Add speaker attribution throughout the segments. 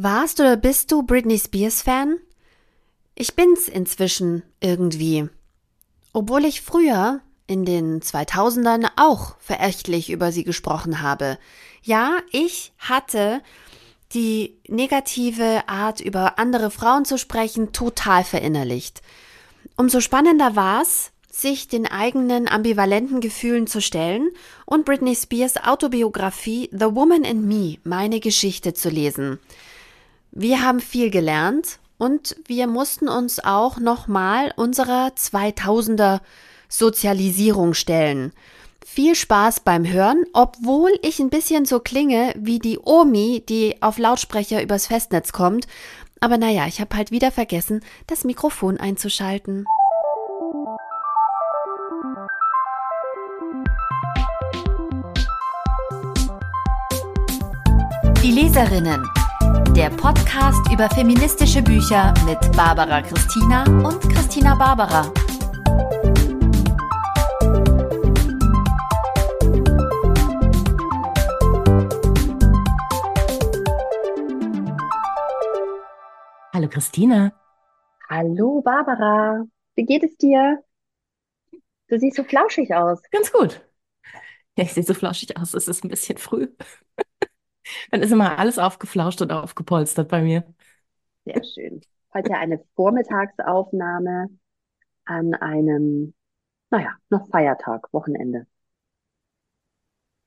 Speaker 1: Warst oder bist du Britney Spears Fan? Ich bin's inzwischen irgendwie. Obwohl ich früher in den 2000ern auch verächtlich über sie gesprochen habe. Ja, ich hatte die negative Art, über andere Frauen zu sprechen, total verinnerlicht. Umso spannender war's, sich den eigenen ambivalenten Gefühlen zu stellen und Britney Spears Autobiografie The Woman in Me, meine Geschichte zu lesen. Wir haben viel gelernt und wir mussten uns auch nochmal unserer 2000er Sozialisierung stellen. Viel Spaß beim Hören, obwohl ich ein bisschen so klinge wie die Omi, die auf Lautsprecher übers Festnetz kommt. Aber naja, ich habe halt wieder vergessen, das Mikrofon einzuschalten. Die Leserinnen der Podcast über feministische Bücher mit Barbara Christina und Christina Barbara.
Speaker 2: Hallo Christina.
Speaker 3: Hallo Barbara. Wie geht es dir? Du siehst so flauschig aus.
Speaker 2: Ganz gut. Ja, ich sehe so flauschig aus. Es ist ein bisschen früh. Dann ist immer alles aufgeflauscht und aufgepolstert bei mir.
Speaker 3: Sehr schön. Heute eine Vormittagsaufnahme an einem, naja, noch Feiertag, Wochenende.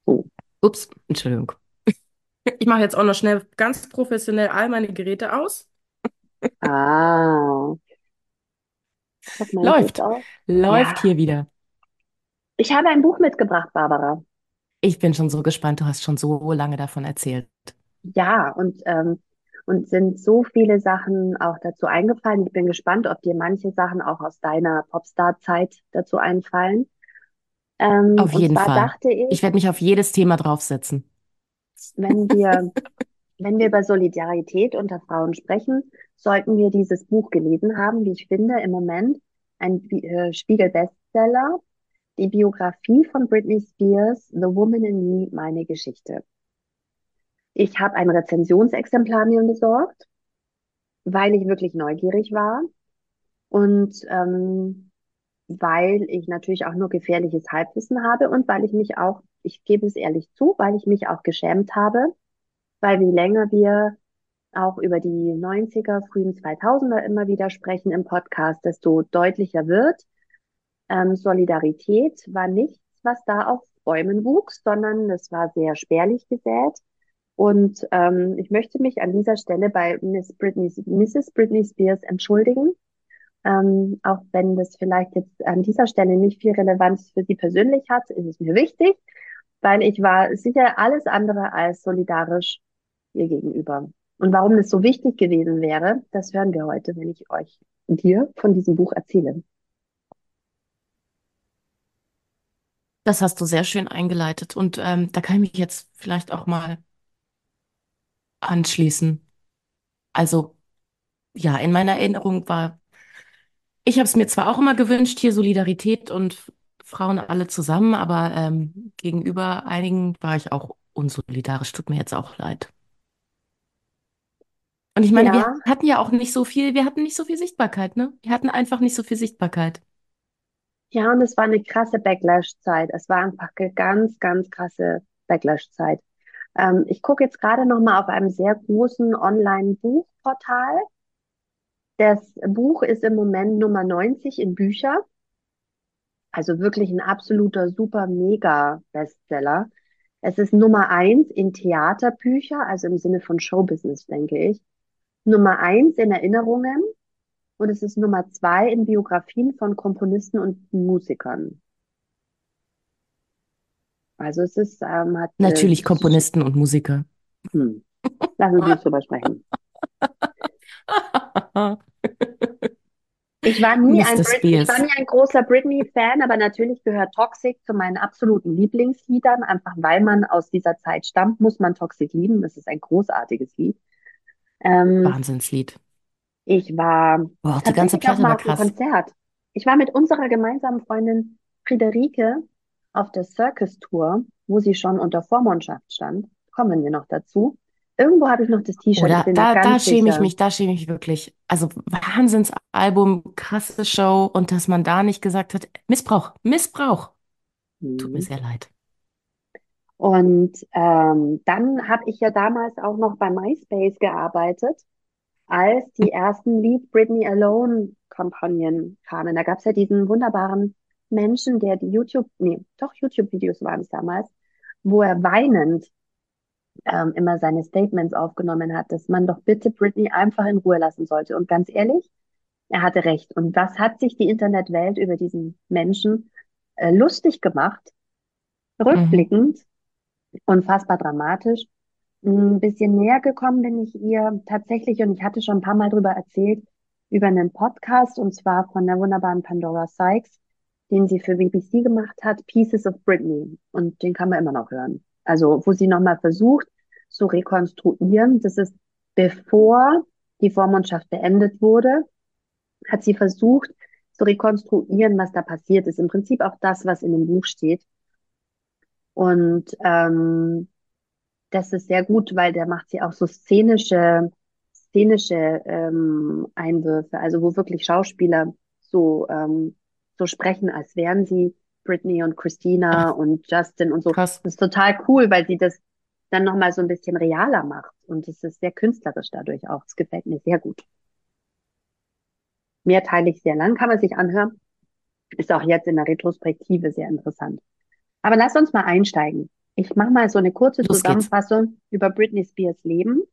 Speaker 2: So. Ups, Entschuldigung. Ich mache jetzt auch noch schnell ganz professionell all meine Geräte aus.
Speaker 3: Ah.
Speaker 2: Läuft. Läuft ja. hier wieder.
Speaker 3: Ich habe ein Buch mitgebracht, Barbara.
Speaker 2: Ich bin schon so gespannt, du hast schon so lange davon erzählt.
Speaker 3: Ja, und, ähm, und sind so viele Sachen auch dazu eingefallen. Ich bin gespannt, ob dir manche Sachen auch aus deiner Popstar-Zeit dazu einfallen.
Speaker 2: Ähm, auf jeden Fall. ich, ich werde mich auf jedes Thema draufsetzen.
Speaker 3: Wenn wir, wenn wir über Solidarität unter Frauen sprechen, sollten wir dieses Buch gelesen haben, wie ich finde, im Moment ein äh, Spiegel-Bestseller die Biografie von Britney Spears, The Woman in Me, meine Geschichte. Ich habe ein Rezensionsexemplar mir besorgt, weil ich wirklich neugierig war und ähm, weil ich natürlich auch nur gefährliches Halbwissen habe und weil ich mich auch, ich gebe es ehrlich zu, weil ich mich auch geschämt habe, weil je länger wir auch über die 90er, frühen 2000er immer wieder sprechen im Podcast, desto deutlicher wird, ähm, Solidarität war nichts, was da auf Bäumen wuchs, sondern es war sehr spärlich gesät. Und ähm, ich möchte mich an dieser Stelle bei Miss Britney, Mrs. Britney Spears entschuldigen, ähm, auch wenn das vielleicht jetzt an dieser Stelle nicht viel Relevanz für sie persönlich hat, ist es mir wichtig, weil ich war sicher alles andere als solidarisch ihr gegenüber. Und warum das so wichtig gewesen wäre, das hören wir heute, wenn ich euch dir von diesem Buch erzähle.
Speaker 2: Das hast du sehr schön eingeleitet. Und ähm, da kann ich mich jetzt vielleicht auch mal anschließen. Also, ja, in meiner Erinnerung war, ich habe es mir zwar auch immer gewünscht, hier Solidarität und Frauen alle zusammen, aber ähm, gegenüber einigen war ich auch unsolidarisch. Tut mir jetzt auch leid. Und ich meine, ja. wir hatten ja auch nicht so viel, wir hatten nicht so viel Sichtbarkeit, ne? Wir hatten einfach nicht so viel Sichtbarkeit.
Speaker 3: Ja, und es war eine krasse Backlash-Zeit. Es war einfach eine ganz, ganz krasse Backlash-Zeit. Ähm, ich gucke jetzt gerade noch mal auf einem sehr großen Online-Buchportal. Das Buch ist im Moment Nummer 90 in Bücher. Also wirklich ein absoluter super mega Bestseller. Es ist Nummer eins in Theaterbücher, also im Sinne von Showbusiness, denke ich. Nummer eins in Erinnerungen und es ist Nummer zwei in Biografien von Komponisten und Musikern. Also es ist ähm, hat
Speaker 2: äh, natürlich äh, Komponisten und Musiker. Hm.
Speaker 3: Lassen Sie uns drüber sprechen. Ich war, nie ein ich war nie ein großer Britney-Fan, aber natürlich gehört Toxic zu meinen absoluten Lieblingsliedern. Einfach weil man aus dieser Zeit stammt, muss man Toxic lieben. Das ist ein großartiges Lied.
Speaker 2: Ähm, Wahnsinnslied.
Speaker 3: Ich war
Speaker 2: Boah, die ganze Platte war krass.
Speaker 3: Konzert. Ich war mit unserer gemeinsamen Freundin Friederike auf der Circus Tour, wo sie schon unter Vormundschaft stand. Kommen wir noch dazu. Irgendwo habe ich noch das T-Shirt.
Speaker 2: Oder da, da schäme ich mich, da schäme ich mich wirklich. Also Wahnsinnsalbum, krasse Show und dass man da nicht gesagt hat, Missbrauch, Missbrauch. Tut mir
Speaker 3: Mhm.
Speaker 2: sehr leid.
Speaker 3: Und ähm, dann habe ich ja damals auch noch bei MySpace gearbeitet, als die ersten Leave Britney Alone-Kampagnen kamen. Da gab es ja diesen wunderbaren Menschen, der die YouTube, nee, doch YouTube-Videos waren es damals, wo er weinend ähm, immer seine Statements aufgenommen hat, dass man doch bitte Britney einfach in Ruhe lassen sollte. Und ganz ehrlich, er hatte recht. Und das hat sich die Internetwelt über diesen Menschen äh, lustig gemacht,
Speaker 2: Mhm.
Speaker 3: rückblickend, unfassbar dramatisch. Ein bisschen näher gekommen bin ich ihr tatsächlich, und ich hatte schon ein paar Mal drüber erzählt, über einen Podcast, und zwar von der wunderbaren Pandora Sykes, den sie für BBC gemacht hat, Pieces of Britney. Und den kann man immer noch hören. Also, wo sie nochmal versucht zu rekonstruieren, das ist bevor die Vormundschaft beendet wurde, hat sie versucht zu rekonstruieren, was da passiert ist. Im Prinzip auch das, was in dem Buch steht. Und ähm, das ist sehr gut, weil der macht sie auch so szenische, szenische ähm, Einwürfe, also wo wirklich Schauspieler so, ähm, so sprechen, als wären sie Britney und Christina
Speaker 2: Ach,
Speaker 3: und Justin und so.
Speaker 2: krass.
Speaker 3: Das ist total cool, weil sie das dann nochmal so ein bisschen realer macht. Und es ist sehr künstlerisch dadurch auch. Es gefällt mir sehr gut. Mehrteilig sehr lang, kann man sich anhören. Ist auch jetzt in der Retrospektive sehr interessant. Aber lass uns mal einsteigen. Ich mache mal so eine kurze
Speaker 2: Los geht's.
Speaker 3: Zusammenfassung über Britney Spears Leben.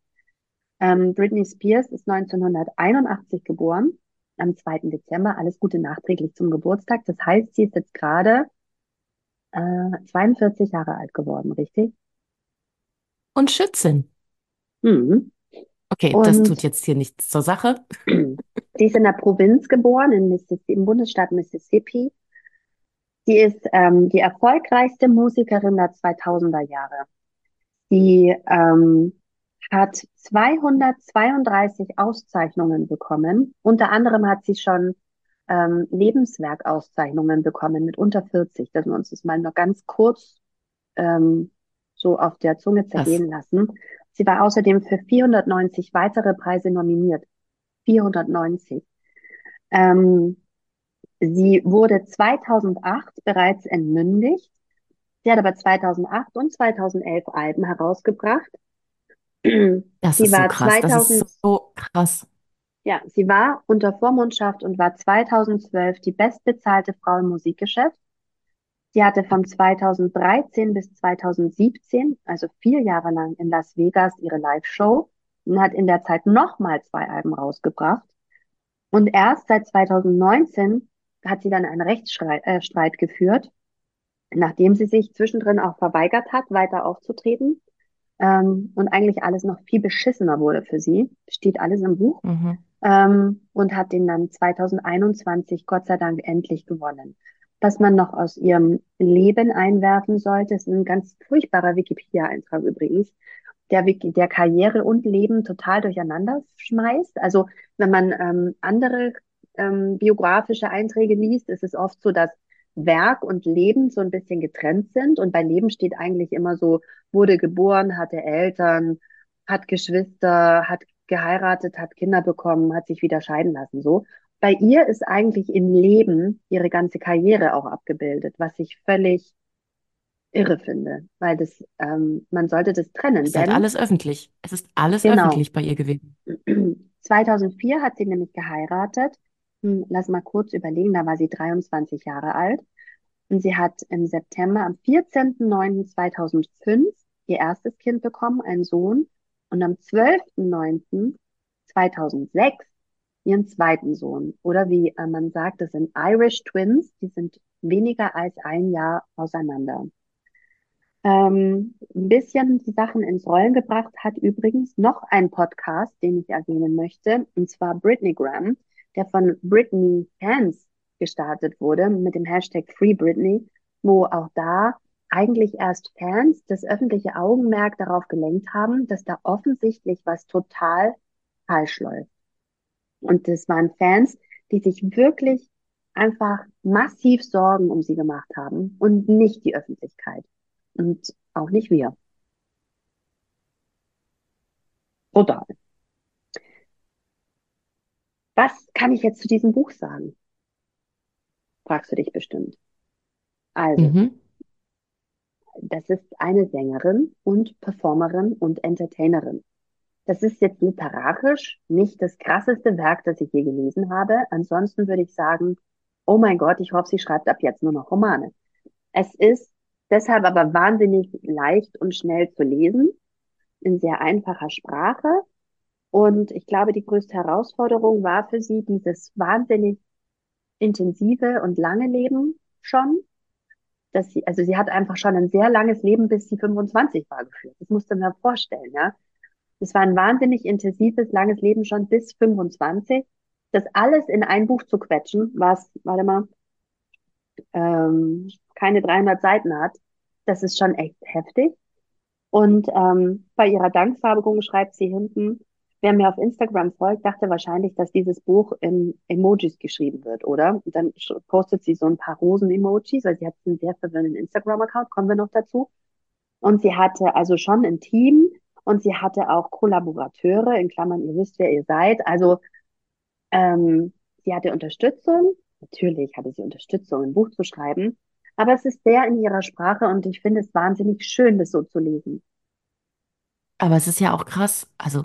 Speaker 3: Ähm, Britney Spears ist 1981 geboren, am 2. Dezember. Alles Gute nachträglich zum Geburtstag. Das heißt, sie ist jetzt gerade äh, 42 Jahre alt geworden, richtig?
Speaker 2: Und Schützin.
Speaker 3: Mhm.
Speaker 2: Okay, das
Speaker 3: Und
Speaker 2: tut jetzt hier nichts zur Sache.
Speaker 3: sie ist in der Provinz geboren, in Mississippi, im Bundesstaat Mississippi. Sie ist ähm, die erfolgreichste Musikerin der 2000er Jahre. Sie ähm, hat 232 Auszeichnungen bekommen. Unter anderem hat sie schon ähm, Lebenswerkauszeichnungen bekommen mit unter 40, dass wir uns das mal noch ganz kurz ähm, so auf der Zunge zergehen lassen. Sie war außerdem für 490 weitere Preise nominiert. 490. Ähm, sie wurde 2008 bereits entmündigt. Sie hat aber 2008 und 2011 Alben herausgebracht.
Speaker 2: Das
Speaker 3: Sie
Speaker 2: ist so
Speaker 3: war
Speaker 2: krass. Das
Speaker 3: 2000,
Speaker 2: ist so krass.
Speaker 3: ja, sie war unter Vormundschaft und war 2012 die bestbezahlte Frau im Musikgeschäft. Sie hatte von 2013 bis 2017, also vier Jahre lang in Las Vegas ihre Live-Show und hat in der Zeit nochmal zwei Alben rausgebracht. Und erst seit 2019 hat sie dann einen Rechtsstreit äh, Streit geführt, nachdem sie sich zwischendrin auch verweigert hat, weiter aufzutreten. Ähm, und eigentlich alles noch viel beschissener wurde für sie. Steht alles im Buch.
Speaker 2: Mhm.
Speaker 3: Ähm, und hat den dann 2021 Gott sei Dank endlich gewonnen. Was man noch aus ihrem Leben einwerfen sollte, ist ein ganz furchtbarer Wikipedia-Eintrag übrigens, der, Wiki- der Karriere und Leben total durcheinander schmeißt. Also wenn man ähm, andere ähm, biografische Einträge liest, ist es oft so, dass Werk und Leben so ein bisschen getrennt sind. Und bei Leben steht eigentlich immer so, wurde geboren, hatte Eltern, hat Geschwister, hat geheiratet, hat Kinder bekommen, hat sich wieder scheiden lassen, so. Bei ihr ist eigentlich im Leben ihre ganze Karriere auch abgebildet, was ich völlig irre finde, weil das, ähm, man sollte das trennen,
Speaker 2: Es ist halt
Speaker 3: denn
Speaker 2: alles öffentlich. Es ist alles
Speaker 3: genau,
Speaker 2: öffentlich bei ihr gewesen.
Speaker 3: 2004 hat sie nämlich geheiratet. Hm, Lass mal kurz überlegen, da war sie 23 Jahre alt. Und sie hat im September, am 14.09.2005 ihr erstes Kind bekommen, einen Sohn. Und am 12.09.2006 ihren zweiten Sohn. Oder wie äh, man sagt, das sind Irish Twins. Die sind weniger als ein Jahr auseinander. Ähm, ein bisschen die Sachen ins Rollen gebracht hat übrigens noch ein Podcast, den ich erwähnen möchte, und zwar Britneygram, der von Britney Fans gestartet wurde mit dem Hashtag Free Britney, wo auch da eigentlich erst Fans das öffentliche Augenmerk darauf gelenkt haben, dass da offensichtlich was total falsch läuft. Und das waren Fans, die sich wirklich einfach massiv Sorgen um sie gemacht haben und nicht die Öffentlichkeit und auch nicht wir. Total. Was kann ich jetzt zu diesem Buch sagen? Fragst du dich bestimmt. Also,
Speaker 2: Mhm.
Speaker 3: das ist eine Sängerin und Performerin und Entertainerin. Das ist jetzt literarisch nicht das krasseste Werk, das ich je gelesen habe. Ansonsten würde ich sagen, oh mein Gott, ich hoffe, sie schreibt ab jetzt nur noch Romane. Es ist deshalb aber wahnsinnig leicht und schnell zu lesen, in sehr einfacher Sprache. Und ich glaube, die größte Herausforderung war für sie dieses wahnsinnig intensive und lange Leben schon. Dass sie, also sie hat einfach schon ein sehr langes Leben, bis sie 25 war, geführt. Das musst du mir vorstellen, ja. Das war ein wahnsinnig intensives, langes Leben schon bis 25. Das alles in ein Buch zu quetschen, was, warte mal, ähm, keine 300 Seiten hat, das ist schon echt heftig. Und ähm, bei ihrer Danksagung schreibt sie hinten, wer mir auf Instagram folgt, dachte wahrscheinlich, dass dieses Buch in Emojis geschrieben wird, oder? Und dann postet sie so ein paar Rosen-Emojis, weil sie hat einen sehr verwirrenden Instagram-Account, kommen wir noch dazu. Und sie hatte also schon ein Team und sie hatte auch Kollaborateure, in Klammern, ihr wisst, wer ihr seid. Also ähm, sie hatte Unterstützung. Natürlich hatte sie Unterstützung, ein Buch zu schreiben. Aber es ist sehr in ihrer Sprache und ich finde es wahnsinnig schön, das so zu lesen.
Speaker 2: Aber es ist ja auch krass. Also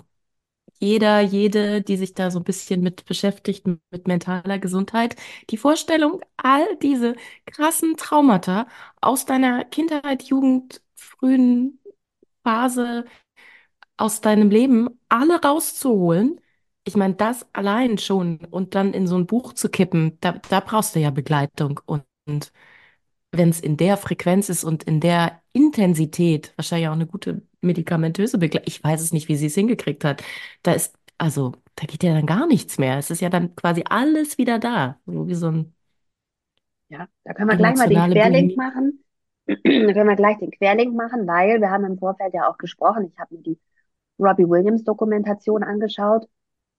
Speaker 2: jeder, jede, die sich da so ein bisschen mit beschäftigt, mit mentaler Gesundheit, die Vorstellung, all diese krassen Traumata aus deiner Kindheit, Jugend, frühen Phase, aus deinem Leben, alle rauszuholen. Ich meine, das allein schon und dann in so ein Buch zu kippen, da, da brauchst du ja Begleitung. Und, und wenn es in der Frequenz ist und in der Intensität, wahrscheinlich auch eine gute medikamentöse Begleitung, ich weiß es nicht, wie sie es hingekriegt hat, da ist, also, da geht ja dann gar nichts mehr. Es ist ja dann quasi alles wieder da. So wie so ein
Speaker 3: Ja, da können wir gleich mal den Querlink
Speaker 2: Bulimie.
Speaker 3: machen. Da können wir gleich den Querlink machen, weil wir haben im Vorfeld ja auch gesprochen. Ich habe mir die Robbie Williams Dokumentation angeschaut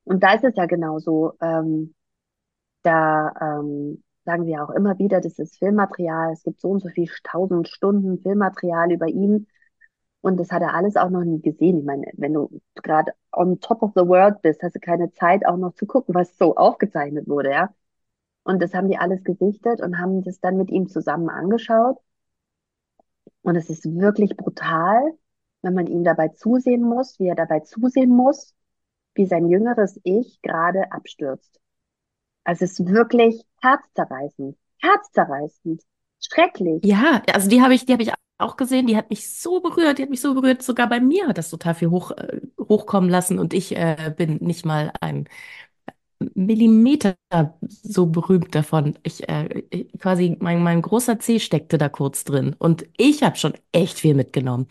Speaker 3: und da ist es ja genauso. Ähm, da ähm, sagen sie ja auch immer wieder, das ist Filmmaterial. Es gibt so und so viel tausend Stunden Filmmaterial über ihn und das hat er alles auch noch nie gesehen. Ich meine, wenn du gerade on top of the world bist, hast du keine Zeit auch noch zu gucken, was so aufgezeichnet wurde, ja. Und das haben die alles gesichtet und haben das dann mit ihm zusammen angeschaut. Und es ist wirklich brutal, wenn man ihm dabei zusehen muss, wie er dabei zusehen muss, wie sein jüngeres Ich gerade abstürzt. Also es ist wirklich herzzerreißend, herzzerreißend, schrecklich.
Speaker 2: Ja, also die habe ich, die habe ich auch gesehen, die hat mich so berührt, die hat mich so berührt, sogar bei mir hat das total viel hoch, äh, hochkommen lassen und ich äh, bin nicht mal ein Millimeter so berühmt davon. Ich, äh, ich- quasi, mein, mein großer Zeh steckte da kurz drin und ich habe schon echt viel mitgenommen.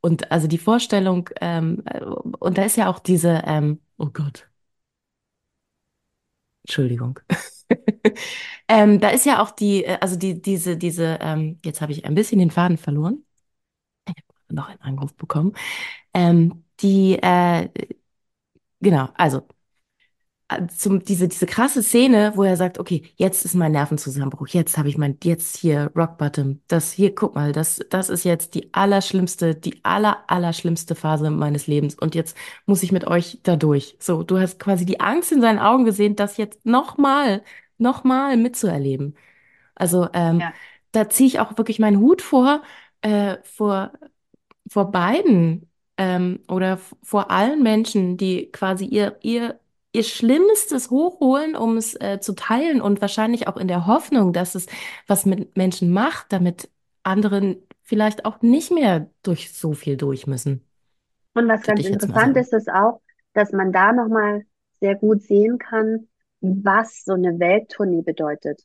Speaker 2: Und also die Vorstellung, ähm, äh, und da ist ja auch diese, ähm, oh Gott, Entschuldigung. Ähm, da ist ja auch die, äh, also die, diese, diese, ähm, jetzt habe ich ein bisschen den Faden verloren. Ich habe noch einen Anruf bekommen. Ähm, die, äh, genau, also äh, zum, diese, diese krasse Szene, wo er sagt, okay, jetzt ist mein Nervenzusammenbruch, jetzt habe ich mein, jetzt hier Rock Bottom, das hier, guck mal, das, das ist jetzt die allerschlimmste, die aller, allerschlimmste Phase meines Lebens und jetzt muss ich mit euch da durch. So, du hast quasi die Angst in seinen Augen gesehen, das jetzt nochmal, nochmal mitzuerleben. Also ähm,
Speaker 3: Ja.
Speaker 2: da ziehe ich auch wirklich meinen Hut vor, äh, vor vor beiden ähm, oder vor allen Menschen, die quasi ihr, ihr, ihr Schlimmstes hochholen, um es äh, zu teilen und wahrscheinlich auch in der Hoffnung, dass es was mit Menschen macht, damit anderen vielleicht auch nicht mehr durch so viel durch müssen,
Speaker 3: Und was
Speaker 2: würde
Speaker 3: ganz interessant ist, ist auch, dass man da nochmal sehr gut sehen kann, was so eine Welttournee bedeutet.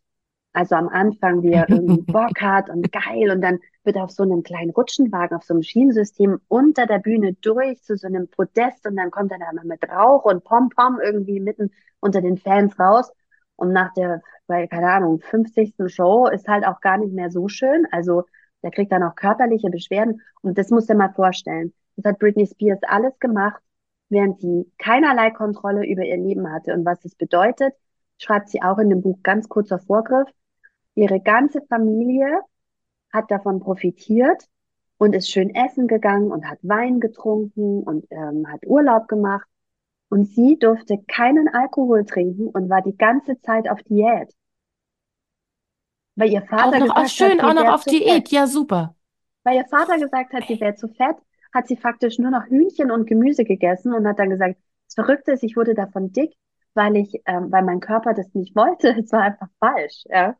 Speaker 3: Also am Anfang, wie er irgendwie Bock hat und geil und dann wird er auf so einem kleinen Rutschenwagen, auf so einem Schienensystem unter der Bühne durch zu so einem Podest und dann kommt er da mal mit Rauch und Pom-Pom irgendwie mitten unter den Fans raus. Und nach der, weil, keine Ahnung, 50. Show ist halt auch gar nicht mehr so schön. Also der kriegt dann auch körperliche Beschwerden. Und das musst du dir mal vorstellen. Das hat Britney Spears alles gemacht, während sie keinerlei Kontrolle über ihr Leben hatte. Und was das bedeutet, schreibt sie auch in dem Buch ganz kurzer Vorgriff. Ihre ganze Familie hat davon profitiert, und ist schön essen gegangen und hat Wein getrunken und ähm, hat Urlaub gemacht. Und sie durfte keinen Alkohol trinken und war die ganze Zeit auf Diät. Weil ihr
Speaker 2: Auch
Speaker 3: Vater
Speaker 2: noch, ach
Speaker 3: gesagt hat,
Speaker 2: schön,
Speaker 3: sie
Speaker 2: auch noch auf Diät.
Speaker 3: fett.
Speaker 2: Ja, super.
Speaker 3: Weil ihr Vater gesagt hat, sie wäre zu fett, hat sie faktisch nur noch Hühnchen und Gemüse gegessen und hat dann gesagt, das Verrückte ist, ich wurde davon dick, weil ich, ähm, weil mein Körper das nicht wollte. Es war einfach falsch, ja.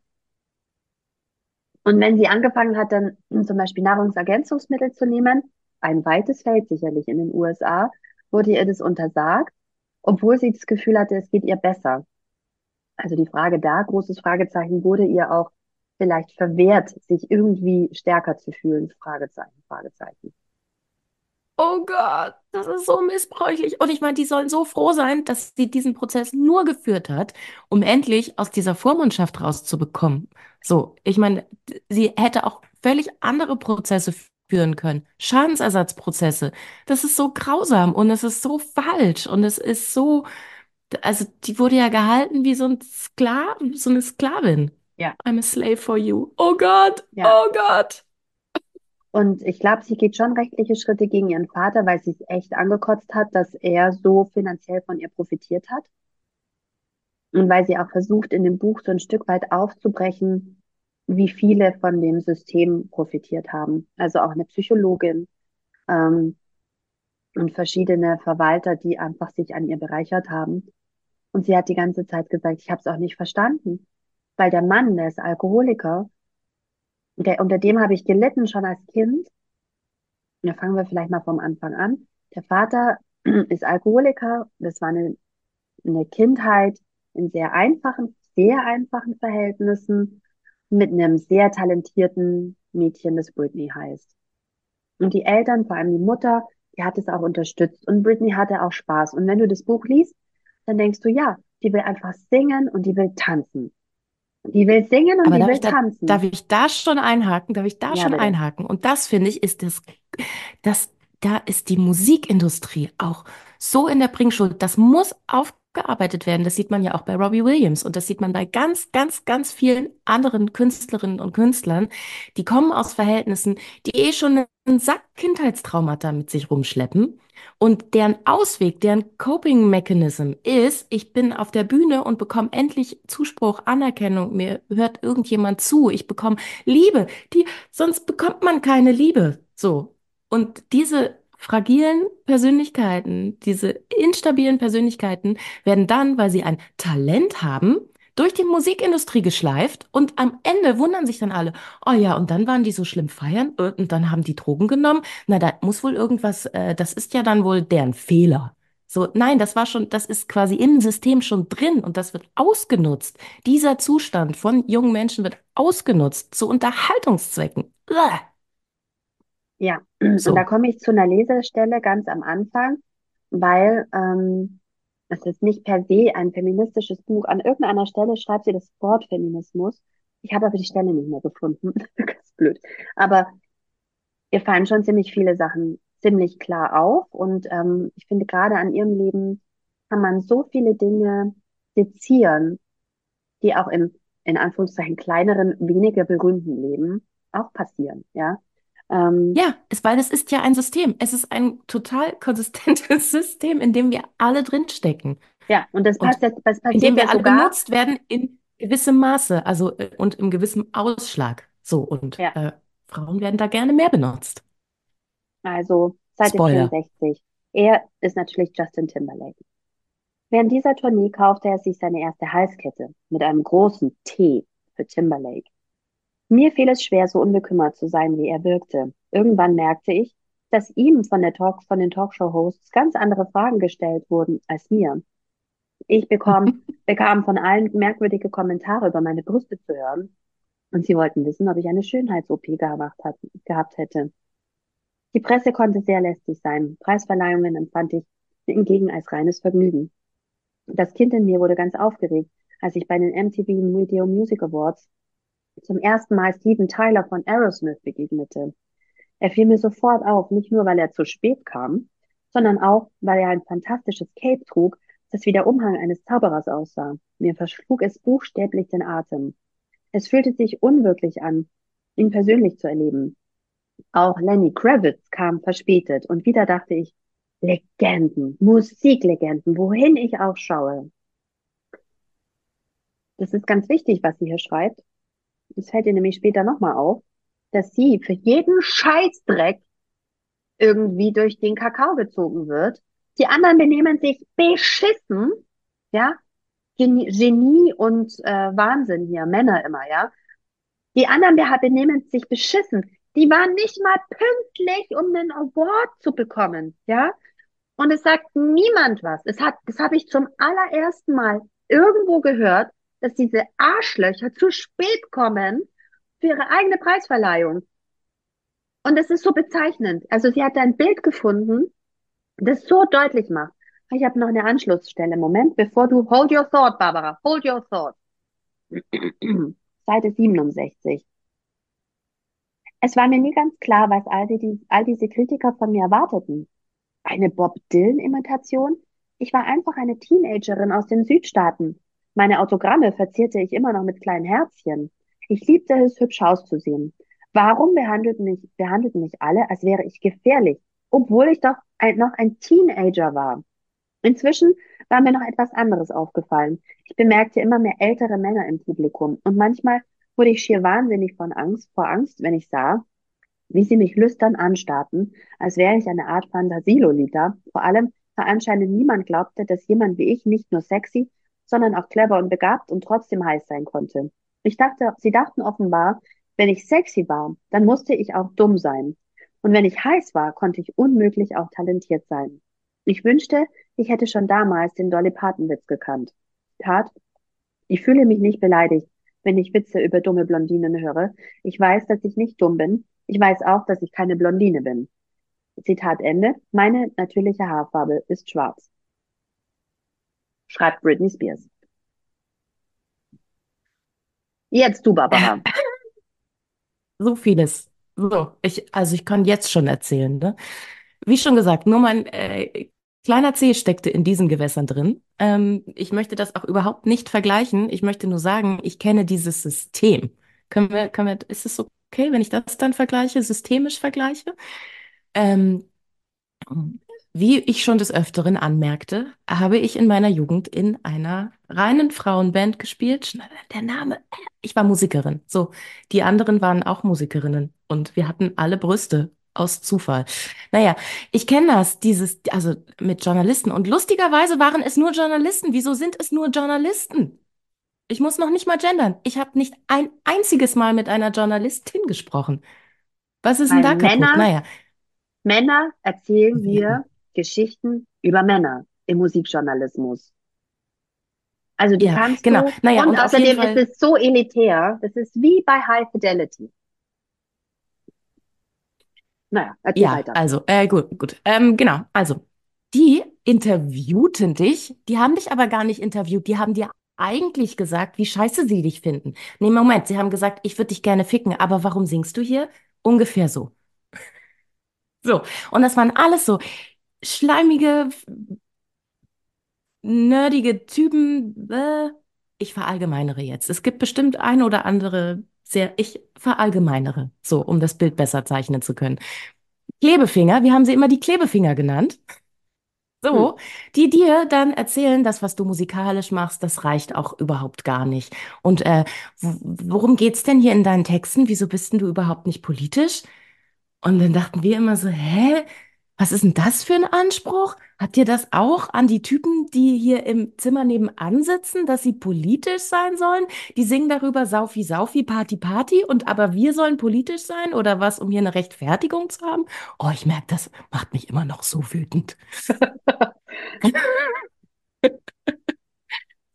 Speaker 3: Und wenn sie angefangen hat, dann zum Beispiel Nahrungsergänzungsmittel zu nehmen, ein weites Feld sicherlich in den USA, wurde ihr das untersagt, obwohl sie das Gefühl hatte, es geht ihr besser. Also die Frage da, großes Fragezeichen, wurde ihr auch vielleicht verwehrt, sich irgendwie stärker zu fühlen? Fragezeichen, Fragezeichen.
Speaker 2: Oh Gott, das ist so missbräuchlich. Und ich meine, die sollen so froh sein, dass sie diesen Prozess nur geführt hat, um endlich aus dieser Vormundschaft rauszubekommen. So, ich meine, sie hätte auch völlig andere Prozesse führen können. Schadensersatzprozesse. Das ist so grausam und es ist so falsch und es ist so, also die wurde ja gehalten wie so ein Sklav, so eine Sklavin.
Speaker 3: Ja.
Speaker 2: I'm a slave for you. Oh Gott,
Speaker 3: Ja.
Speaker 2: oh Gott.
Speaker 3: Und ich glaube, sie geht schon rechtliche Schritte gegen ihren Vater, weil sie es echt angekotzt hat, dass er so finanziell von ihr profitiert hat. Und weil sie auch versucht, in dem Buch so ein Stück weit aufzubrechen, wie viele von dem System profitiert haben. Also auch eine Psychologin ähm, und verschiedene Verwalter, die einfach sich an ihr bereichert haben. Und sie hat die ganze Zeit gesagt, ich habe es auch nicht verstanden, weil der Mann, der ist Alkoholiker, der, unter dem habe ich gelitten schon als Kind. Da fangen wir vielleicht mal vom Anfang an. Der Vater ist Alkoholiker. Das war eine, eine Kindheit in sehr einfachen, sehr einfachen Verhältnissen mit einem sehr talentierten Mädchen, das Britney heißt. Und die Eltern, vor allem die Mutter, die hat es auch unterstützt. Und Britney hatte auch Spaß. Und wenn du das Buch liest, dann denkst du, ja, die will einfach singen und die will tanzen. Die will singen und
Speaker 2: Aber
Speaker 3: die will
Speaker 2: ich da,
Speaker 3: tanzen.
Speaker 2: darf ich da schon einhaken? Darf ich da
Speaker 3: Ja,
Speaker 2: schon
Speaker 3: bitte.
Speaker 2: einhaken? Und das finde ich, ist das, das, da ist die Musikindustrie auch so in der Bringschuld. Das muss aufgearbeitet werden. Das sieht man ja auch bei Robbie Williams und das sieht man bei ganz, ganz, ganz vielen anderen Künstlerinnen und Künstlern. Die kommen aus Verhältnissen, die eh schon einen Sack Kindheitstraumata mit sich rumschleppen. Und deren Ausweg, deren Coping Mechanism ist, ich bin auf der Bühne und bekomme endlich Zuspruch, Anerkennung, mir hört irgendjemand zu, ich bekomme Liebe, die, sonst bekommt man keine Liebe. So. Und diese fragilen Persönlichkeiten, diese instabilen Persönlichkeiten werden dann, weil sie ein Talent haben, durch die Musikindustrie geschleift und am Ende wundern sich dann alle, oh ja, und dann waren die so schlimm feiern äh, und dann haben die Drogen genommen. Na, da muss wohl irgendwas, äh, das ist ja dann wohl deren Fehler. So, nein, das war schon, das ist quasi im System schon drin und das wird ausgenutzt. Dieser Zustand von jungen Menschen wird ausgenutzt zu Unterhaltungszwecken. Uah.
Speaker 3: Ja, und
Speaker 2: So.
Speaker 3: da komme ich zu einer Lesestelle ganz am Anfang, weil ähm, es ist nicht per se ein feministisches Buch. An irgendeiner Stelle schreibt sie das Wort Feminismus. Ich habe aber die Stelle nicht mehr gefunden. Ganz blöd. Aber ihr fallen schon ziemlich viele Sachen ziemlich klar auf. Und ähm, ich finde, gerade an ihrem Leben kann man so viele Dinge sezieren, die auch im, in Anführungszeichen, kleineren, weniger berühmten Leben auch passieren. Ja. Ähm,
Speaker 2: Ja, es, weil es ist ja ein System. Es ist ein total konsistentes System, in dem wir alle drinstecken.
Speaker 3: ja, und das passt jetzt, das
Speaker 2: in
Speaker 3: passiert
Speaker 2: dem wir
Speaker 3: ja
Speaker 2: alle
Speaker 3: sogar.
Speaker 2: benutzt werden in gewissem Maße, also äh, und im gewissen Ausschlag. So, und
Speaker 3: Ja.
Speaker 2: äh, Frauen werden da gerne mehr benutzt.
Speaker 3: Also Seite
Speaker 2: Spoiler.
Speaker 3: 64. Er ist natürlich Justin Timberlake. Während dieser Tournee kaufte er sich seine erste Halskette mit einem großen T für Timberlake. Mir fiel es schwer, so unbekümmert zu sein, wie er wirkte. Irgendwann merkte ich, dass ihm von der Talk, von den Talkshow-Hosts ganz andere Fragen gestellt wurden als mir. Ich bekam, bekam von allen merkwürdige Kommentare über meine Brüste zu hören und sie wollten wissen, ob ich eine Schönheits-OP gemacht hat, gehabt hätte. Die Presse konnte sehr lästig sein. Preisverleihungen empfand ich hingegen als reines Vergnügen. Das Kind in mir wurde ganz aufgeregt, als ich bei den MTV Video Music Awards zum ersten Mal Steven Tyler von Aerosmith begegnete. Er fiel mir sofort auf, nicht nur weil er zu spät kam, sondern auch, weil er ein fantastisches Cape trug, das wie der Umhang eines Zauberers aussah. Mir verschlug es buchstäblich den Atem. Es fühlte sich unwirklich an, ihn persönlich zu erleben. Auch Lenny Kravitz kam verspätet und wieder dachte ich, Legenden, Musiklegenden, wohin ich auch schaue. Das ist ganz wichtig, was sie hier schreibt. Das fällt ihr nämlich später nochmal auf, dass sie für jeden Scheißdreck irgendwie durch den Kakao gezogen wird. Die anderen benehmen sich beschissen, ja, Genie und äh, Wahnsinn hier, Männer immer, ja. Die anderen benehmen sich beschissen. Die waren nicht mal pünktlich, um einen Award zu bekommen, ja. Und es sagt niemand was. Es hat, das habe ich zum allerersten Mal irgendwo gehört, dass diese Arschlöcher zu spät kommen für ihre eigene Preisverleihung. Und das ist so bezeichnend. Also sie hat ein Bild gefunden, das so deutlich macht. Ich habe noch eine Anschlussstelle. Moment, bevor du, hold your thought, Barbara, hold your thought. Seite 67. Es war mir nie ganz klar, was all, die, all diese Kritiker von mir erwarteten. Eine Bob Dylan-Imitation? Ich war einfach eine Teenagerin aus den Südstaaten. Meine Autogramme verzierte ich immer noch mit kleinen Herzchen. Ich liebte es, hübsch auszusehen. Warum behandelten mich, behandelten mich alle, als wäre ich gefährlich, obwohl ich doch ein, noch ein Teenager war? Inzwischen war mir noch etwas anderes aufgefallen. Ich bemerkte immer mehr ältere Männer im Publikum und manchmal wurde ich schier wahnsinnig von Angst, vor Angst, wenn ich sah, wie sie mich lüstern anstarrten, als wäre ich eine Art Fantasielolita. Vor allem, da anscheinend niemand glaubte, dass jemand wie ich nicht nur sexy, sondern auch clever und begabt und trotzdem heiß sein konnte. Ich dachte, sie dachten offenbar, wenn ich sexy war, dann musste ich auch dumm sein. Und wenn ich heiß war, konnte ich unmöglich auch talentiert sein. Ich wünschte, ich hätte schon damals den Dolly Parton-Witz gekannt. Tat, ich fühle mich nicht beleidigt, wenn ich Witze über dumme Blondinen höre. Ich weiß, dass ich nicht dumm bin. Ich weiß auch, dass ich keine Blondine bin. Zitat Ende. Meine natürliche Haarfarbe ist schwarz. Schreibt Britney Spears. Jetzt du, Barbara.
Speaker 2: So vieles. So, ich, also ich kann jetzt schon erzählen, ne? Wie schon gesagt, nur mein äh, kleiner Zeh steckte in diesen Gewässern drin. Ähm, ich möchte das auch überhaupt nicht vergleichen. Ich möchte nur sagen, ich kenne dieses System. Können wir, können wir, ist es okay, wenn ich das dann vergleiche, systemisch vergleiche? Ähm, wie ich schon des Öfteren anmerkte, habe ich in meiner Jugend in einer reinen Frauenband gespielt. Der Name, ich war Musikerin. So, die anderen waren auch Musikerinnen und wir hatten alle Brüste aus Zufall. Naja, ich kenne das, dieses, also mit Journalisten. Und lustigerweise waren es nur Journalisten. Wieso sind es nur Journalisten? Ich muss noch nicht mal gendern. Ich habe nicht ein einziges Mal mit einer Journalistin gesprochen. Was ist denn da kaputt?
Speaker 3: Männer, naja. Männer erzählen wir Geschichten über Männer im Musikjournalismus. Also die ja, kannst
Speaker 2: genau.
Speaker 3: du.
Speaker 2: Naja,
Speaker 3: und, und außerdem ist es so elitär. Das ist wie bei High Fidelity.
Speaker 2: Naja, erzähl ja, weiter. Also, äh, gut, gut. Ähm, genau, also, die interviewten dich, die haben dich aber gar nicht interviewt, die haben dir eigentlich gesagt, wie scheiße sie dich finden. Nee, Moment, sie haben gesagt, ich würde dich gerne ficken, aber warum singst du hier? Ungefähr so. So, und das waren alles so schleimige, nerdige Typen. Äh, ich verallgemeinere jetzt. Es gibt bestimmt ein oder andere sehr, ich verallgemeinere, so, um das Bild besser zeichnen zu können. Klebefinger, wir haben sie immer die Klebefinger genannt. So, hm. die dir dann erzählen, das, was du musikalisch machst, das reicht auch überhaupt gar nicht. Und äh, worum geht's denn hier in deinen Texten? Wieso bist denn du überhaupt nicht politisch? Und dann dachten wir immer so, hä? Was ist denn das für ein Anspruch? Habt ihr das auch an die Typen, die hier im Zimmer nebenan sitzen, dass sie politisch sein sollen? Die singen darüber Saufi, Saufi, Party, Party und aber wir sollen politisch sein oder was, um hier eine Rechtfertigung zu haben? Oh, ich merke, das macht mich immer noch so wütend.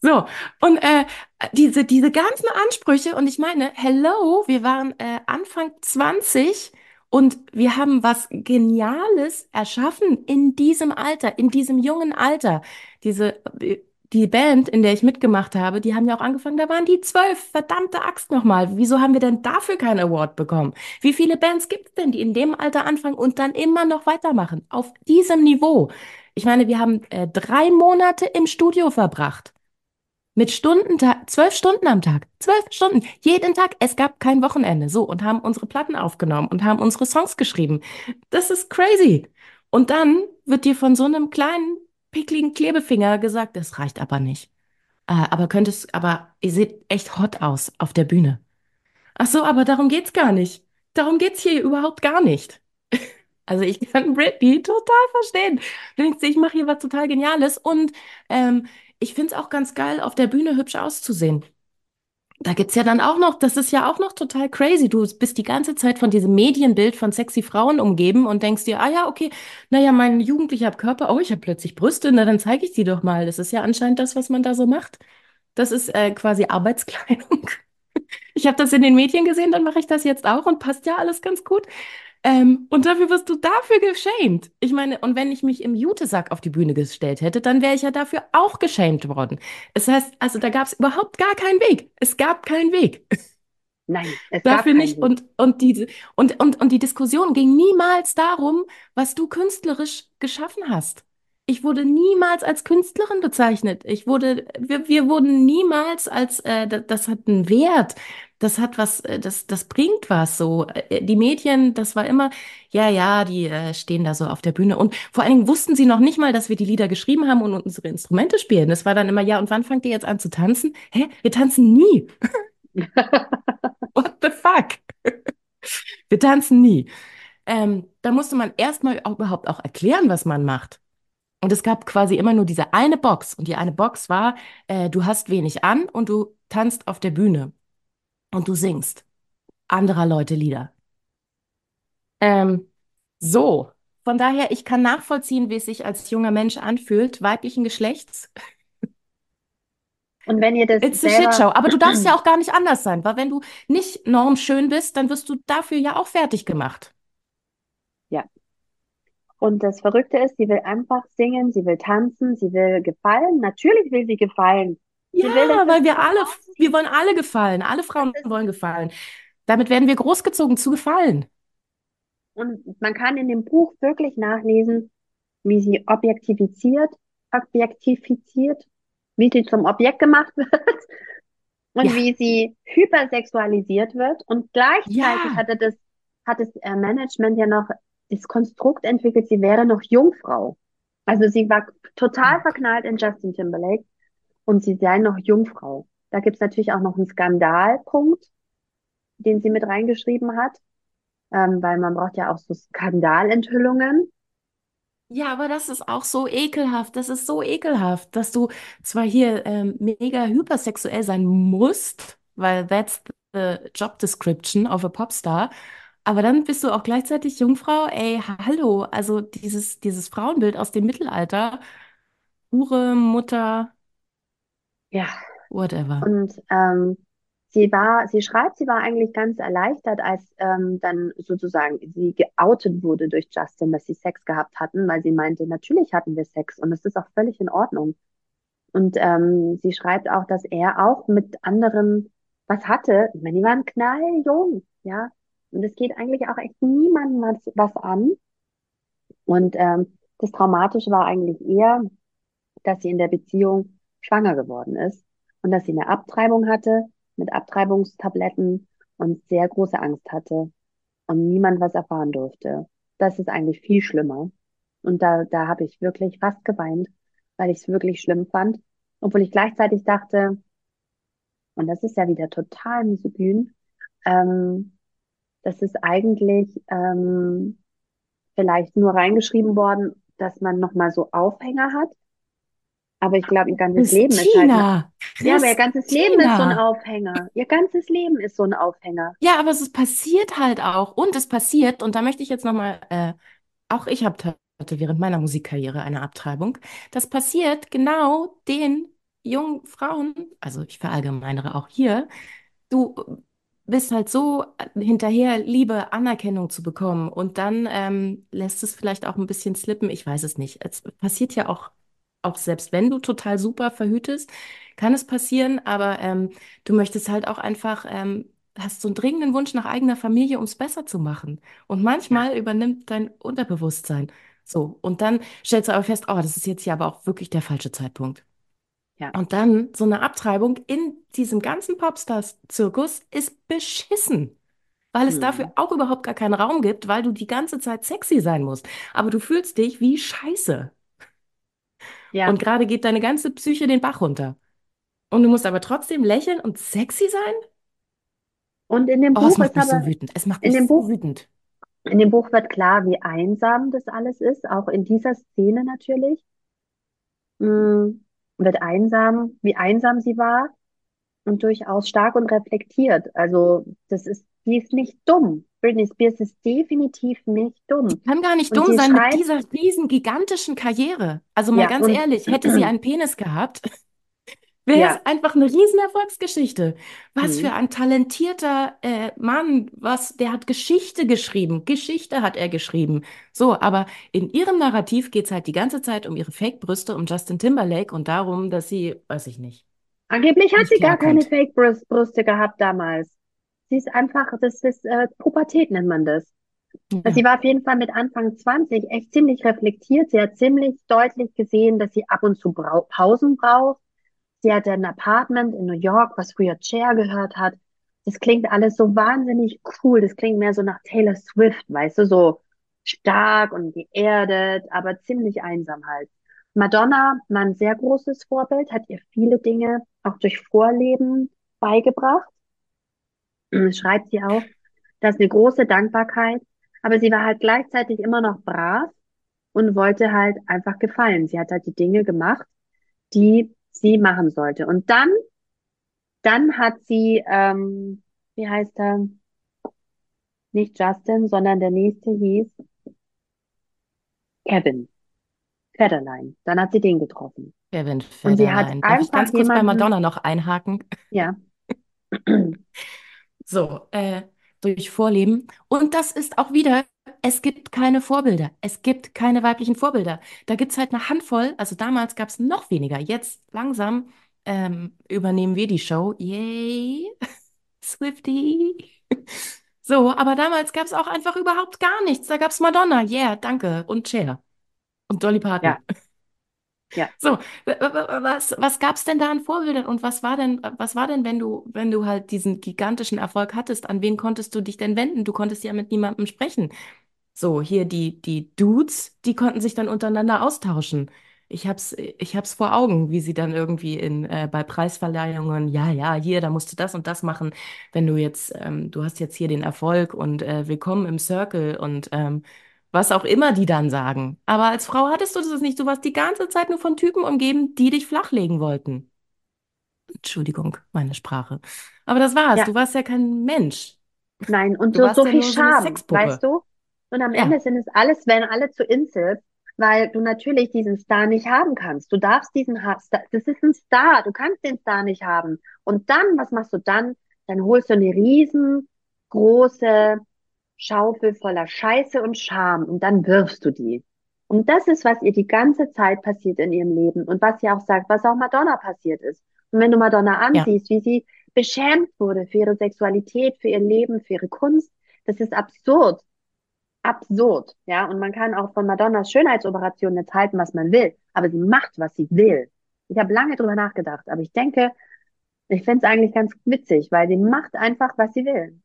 Speaker 2: So, und äh, diese, diese ganzen Ansprüche, und ich meine, hello, wir waren äh, Anfang 20 und wir haben was Geniales erschaffen in diesem Alter, in diesem jungen Alter. Diese, die Band, in der ich mitgemacht habe, die haben ja auch angefangen, da waren die zwölf, verdammte Axt nochmal. Wieso haben wir denn dafür keinen Award bekommen? Wie viele Bands gibt es denn, die in dem Alter anfangen und dann immer noch weitermachen? Auf diesem Niveau. Ich meine, wir haben äh, drei Monate im Studio verbracht. Mit Stunden, zwölf Stunden am Tag. Zwölf Stunden. Jeden Tag. Es gab kein Wochenende. So. Und haben unsere Platten aufgenommen und haben unsere Songs geschrieben. Das ist crazy. Und dann wird dir von so einem kleinen, pickligen Klebefinger gesagt, das reicht aber nicht. Äh, aber könntest, aber ihr seht echt hot aus auf der Bühne. Ach so, aber darum geht's gar nicht. Darum geht's hier überhaupt gar nicht. Also ich kann Britney total verstehen. Ich mache hier was total Geniales und ähm, ich finde es auch ganz geil, auf der Bühne hübsch auszusehen. Da gibt's ja dann auch noch, das ist ja auch noch total crazy. Du bist die ganze Zeit von diesem Medienbild von sexy Frauen umgeben und denkst dir, ah ja, okay, naja, mein jugendlicher Körper, oh, ich habe plötzlich Brüste, na dann zeige ich die doch mal. Das ist ja anscheinend das, was man da so macht. Das ist äh, quasi Arbeitskleidung. Ich habe das in den Medien gesehen, dann mache ich das jetzt auch und passt ja alles ganz gut. Ähm, und dafür wirst du dafür geschämt. Ich meine, und wenn ich mich im Jutesack auf die Bühne gestellt hätte, dann wäre ich ja dafür auch geschämt worden. Es heißt, also da gab es überhaupt gar keinen Weg. Es gab keinen Weg.
Speaker 3: Nein, es
Speaker 2: dafür nicht. Und, und, diese, und, und, und die Diskussion ging niemals darum, was du künstlerisch geschaffen hast. Ich wurde niemals als Künstlerin bezeichnet. Ich wurde, wir, wir wurden niemals als, äh, das, das hat einen Wert das hat was, äh, das, das bringt was so. Äh, die Mädchen, das war immer, ja, ja, die äh, stehen da so auf der Bühne. Und vor allen Dingen wussten sie noch nicht mal, dass wir die Lieder geschrieben haben und unsere Instrumente spielen. Das war dann immer, ja, und wann fangt ihr jetzt an zu tanzen? Hä? Wir tanzen nie. What the fuck? wir tanzen nie. Ähm, da musste man erstmal auch überhaupt auch erklären, was man macht. Und es gab quasi immer nur diese eine Box. Und die eine Box war, äh, du hast wenig an und du tanzt auf der Bühne und du singst anderer Leute Lieder. Ähm, so, von daher, ich kann nachvollziehen, wie es sich als junger Mensch anfühlt, weiblichen Geschlechts.
Speaker 3: Und wenn ihr das
Speaker 2: It's a shit show. Aber du darfst ja auch gar nicht anders sein, weil wenn du nicht normschön bist, dann wirst du dafür ja auch fertig gemacht.
Speaker 3: Ja. Und das Verrückte ist, sie will einfach singen, sie will tanzen, sie will gefallen. Natürlich will sie gefallen.
Speaker 2: Ja, weil wir alle, wir wollen alle gefallen. Alle Frauen wollen gefallen. Damit werden wir großgezogen zu gefallen.
Speaker 3: Und man kann in dem Buch wirklich nachlesen, wie sie objektifiziert, objektifiziert, wie sie zum Objekt gemacht wird und ja. wie sie hypersexualisiert wird. Und gleichzeitig ja. hatte das, hat das äh, Management ja noch das Konstrukt entwickelt, sie wäre noch Jungfrau. Also sie war total verknallt in Justin Timberlake und sie sei noch Jungfrau. Da gibt's natürlich auch noch einen Skandalpunkt, den sie mit reingeschrieben hat, ähm, weil man braucht ja auch so Skandalenthüllungen.
Speaker 2: Ja, aber das ist auch so ekelhaft. Das ist so ekelhaft, dass du zwar hier ähm, mega hypersexuell sein musst, weil that's the job description of a Popstar, aber dann bist du auch gleichzeitig Jungfrau. Ey, hallo, also dieses, dieses Frauenbild aus dem Mittelalter, Hure, Mutter,
Speaker 3: ja.
Speaker 2: Whatever.
Speaker 3: Und ähm, sie war, sie schreibt, sie war eigentlich ganz erleichtert, als ähm, dann sozusagen sie geoutet wurde durch Justin, dass sie Sex gehabt hatten, weil sie meinte, natürlich hatten wir Sex und es ist auch völlig in Ordnung. Und ähm, sie schreibt auch, dass er auch mit anderen was hatte. Ich meine, die waren knalljung, ja. Und es geht eigentlich auch echt niemandem was, was an. Und ähm, das Traumatische war eigentlich eher, dass sie in der Beziehung schwanger geworden ist und dass sie eine Abtreibung hatte mit Abtreibungstabletten und sehr große Angst hatte und niemand was erfahren durfte. Das ist eigentlich viel schlimmer. Und da, da habe ich wirklich fast geweint, weil ich es wirklich schlimm fand, obwohl ich gleichzeitig dachte, und das ist ja wieder total misogyn, ähm, das ist eigentlich ähm, vielleicht nur reingeschrieben worden, dass man nochmal so Aufhänger hat, aber ich glaube, ihr ganzes Christina, Leben ist halt. Ja, aber ihr ganzes Leben ist so ein Aufhänger. Ihr ganzes Leben ist so ein Aufhänger.
Speaker 2: Ja, aber es passiert halt auch. Und es passiert, und da möchte ich jetzt nochmal, äh, auch ich habe hatte während meiner Musikkarriere eine Abtreibung. Das passiert genau den jungen Frauen, also ich verallgemeinere auch hier, du bist halt so hinterher, Liebe, Anerkennung zu bekommen und dann ähm, lässt es vielleicht auch ein bisschen slippen. Ich weiß es nicht. Es passiert ja auch auch selbst wenn du total super verhütest, kann es passieren, aber ähm, du möchtest halt auch einfach, ähm, hast so einen dringenden Wunsch nach eigener Familie, um es besser zu machen. Und manchmal übernimmt dein Unterbewusstsein so. Und dann stellst du aber fest, oh, das ist jetzt hier aber auch wirklich der falsche Zeitpunkt.
Speaker 3: Ja.
Speaker 2: Und dann so eine Abtreibung in diesem ganzen Popstars-Zirkus ist beschissen. Weil es dafür
Speaker 3: Hm.
Speaker 2: auch überhaupt gar keinen Raum gibt, weil du die ganze Zeit sexy sein musst. Aber du fühlst dich wie Scheiße.
Speaker 3: Ja.
Speaker 2: Und gerade geht deine ganze Psyche den Bach runter. Und du musst aber trotzdem lächeln und sexy sein?
Speaker 3: Und in dem
Speaker 2: Oh, es
Speaker 3: Buch
Speaker 2: macht
Speaker 3: ist
Speaker 2: mich so
Speaker 3: aber,
Speaker 2: wütend. Es macht mich so
Speaker 3: Buch,
Speaker 2: wütend.
Speaker 3: in dem Buch wird klar, wie einsam das alles ist, auch in dieser Szene natürlich. Hm, wird einsam, wie einsam sie war und durchaus stark und reflektiert. Also, das ist, die ist nicht dumm. Britney Spears ist definitiv nicht dumm.
Speaker 2: Kann gar nicht
Speaker 3: Und
Speaker 2: dumm sein mit
Speaker 3: schreibt,
Speaker 2: dieser riesen, gigantischen Karriere. Also mal
Speaker 3: ja,
Speaker 2: ganz ehrlich, hätte sie einen Penis gehabt, wäre es
Speaker 3: ja,
Speaker 2: einfach eine riesen Erfolgsgeschichte. Was für
Speaker 3: hm.
Speaker 2: ein talentierter äh, Mann, was, der hat Geschichte geschrieben. Geschichte hat er geschrieben. So, aber in ihrem Narrativ geht es halt die ganze Zeit um ihre Fake-Brüste, um Justin Timberlake und darum, dass sie, weiß ich nicht,
Speaker 3: Angeblich hat sie gar keine. Fake-Brüste gehabt damals. Sie ist einfach, das ist äh, Pubertät nennt man das. Also sie
Speaker 2: Ja,
Speaker 3: war auf jeden Fall mit Anfang 20 echt ziemlich reflektiert. Sie hat ziemlich deutlich gesehen, dass sie ab und zu brau Pausen braucht. Sie hatte ein Apartment in New York, was früher Cher gehört hat. Das klingt alles so wahnsinnig cool. Das klingt mehr so nach Taylor Swift, weißt du, so stark und geerdet, aber ziemlich einsam halt. Madonna war ein sehr großes Vorbild, hat ihr viele Dinge auch durch Vorleben beigebracht. Das schreibt sie auch. Das ist eine große Dankbarkeit. Aber sie war halt gleichzeitig immer noch brav und wollte halt einfach gefallen. Sie hat halt die Dinge gemacht, die sie machen sollte. Und dann, dann hat sie, ähm, wie heißt er? Nicht Justin, sondern der nächste hieß Kevin Federline. Dann hat sie den getroffen.
Speaker 2: Kevin
Speaker 3: Und sie hat
Speaker 2: Federline. Darf ich ganz kurz bei Madonna noch einhaken?
Speaker 3: ja,
Speaker 2: So, äh, durch Vorleben. Und das ist auch wieder, es gibt keine Vorbilder. Es gibt keine weiblichen Vorbilder. Da gibt es halt eine Handvoll. Also damals gab es noch weniger. Jetzt langsam ähm, übernehmen wir die Show. Yay, Swiftie. So, aber damals gab es auch einfach überhaupt gar nichts. Da gab es Madonna, yeah, danke. Und Cher. Und Dolly Parton.
Speaker 3: ja, ja.
Speaker 2: So, was, was gab es denn da an Vorbildern und was war denn, was war denn, wenn du, wenn du halt diesen gigantischen Erfolg hattest, an wen konntest du dich denn wenden? Du konntest ja mit niemandem sprechen. So, hier die, die Dudes, die konnten sich dann untereinander austauschen. Ich hab's, ich hab's vor Augen, wie sie dann irgendwie in, äh, bei Preisverleihungen, ja, ja, hier, da musst du das und das machen. Wenn du jetzt, ähm, du hast jetzt hier den Erfolg und äh, willkommen im Circle und ähm, was auch immer die dann sagen. Aber als Frau hattest du das nicht. Du warst die ganze Zeit nur von Typen umgeben, die dich flachlegen wollten. Entschuldigung, meine Sprache. Aber das war's.
Speaker 3: Ja,
Speaker 2: Du warst ja kein Mensch.
Speaker 3: nein, und
Speaker 2: Du
Speaker 3: so, so
Speaker 2: ja
Speaker 3: viel
Speaker 2: so
Speaker 3: Scham,
Speaker 2: Sexpuppe.
Speaker 3: weißt du? Und am Ende
Speaker 2: Ja.
Speaker 3: sind es alles, werden alle zu Incels, weil du natürlich diesen Star nicht haben kannst. Du darfst diesen Star, das ist ein Star, du kannst den Star nicht haben. Und dann, was machst du dann? Dann holst du eine riesengroße Schaufel voller Scheiße und Scham und dann wirfst du die. Und das ist, was ihr die ganze Zeit passiert in ihrem Leben und was sie auch sagt, was auch Madonna passiert ist. Und wenn du Madonna
Speaker 2: Ja.
Speaker 3: ansiehst, wie sie beschämt wurde für ihre Sexualität, für ihr Leben, für ihre Kunst, das ist absurd. Absurd, ja. Und man kann auch von Madonnas Schönheitsoperation jetzt halten, was man will, aber sie macht, was sie will. Ich habe lange drüber nachgedacht, aber ich denke, ich finde es eigentlich ganz witzig, weil sie macht einfach, was sie will.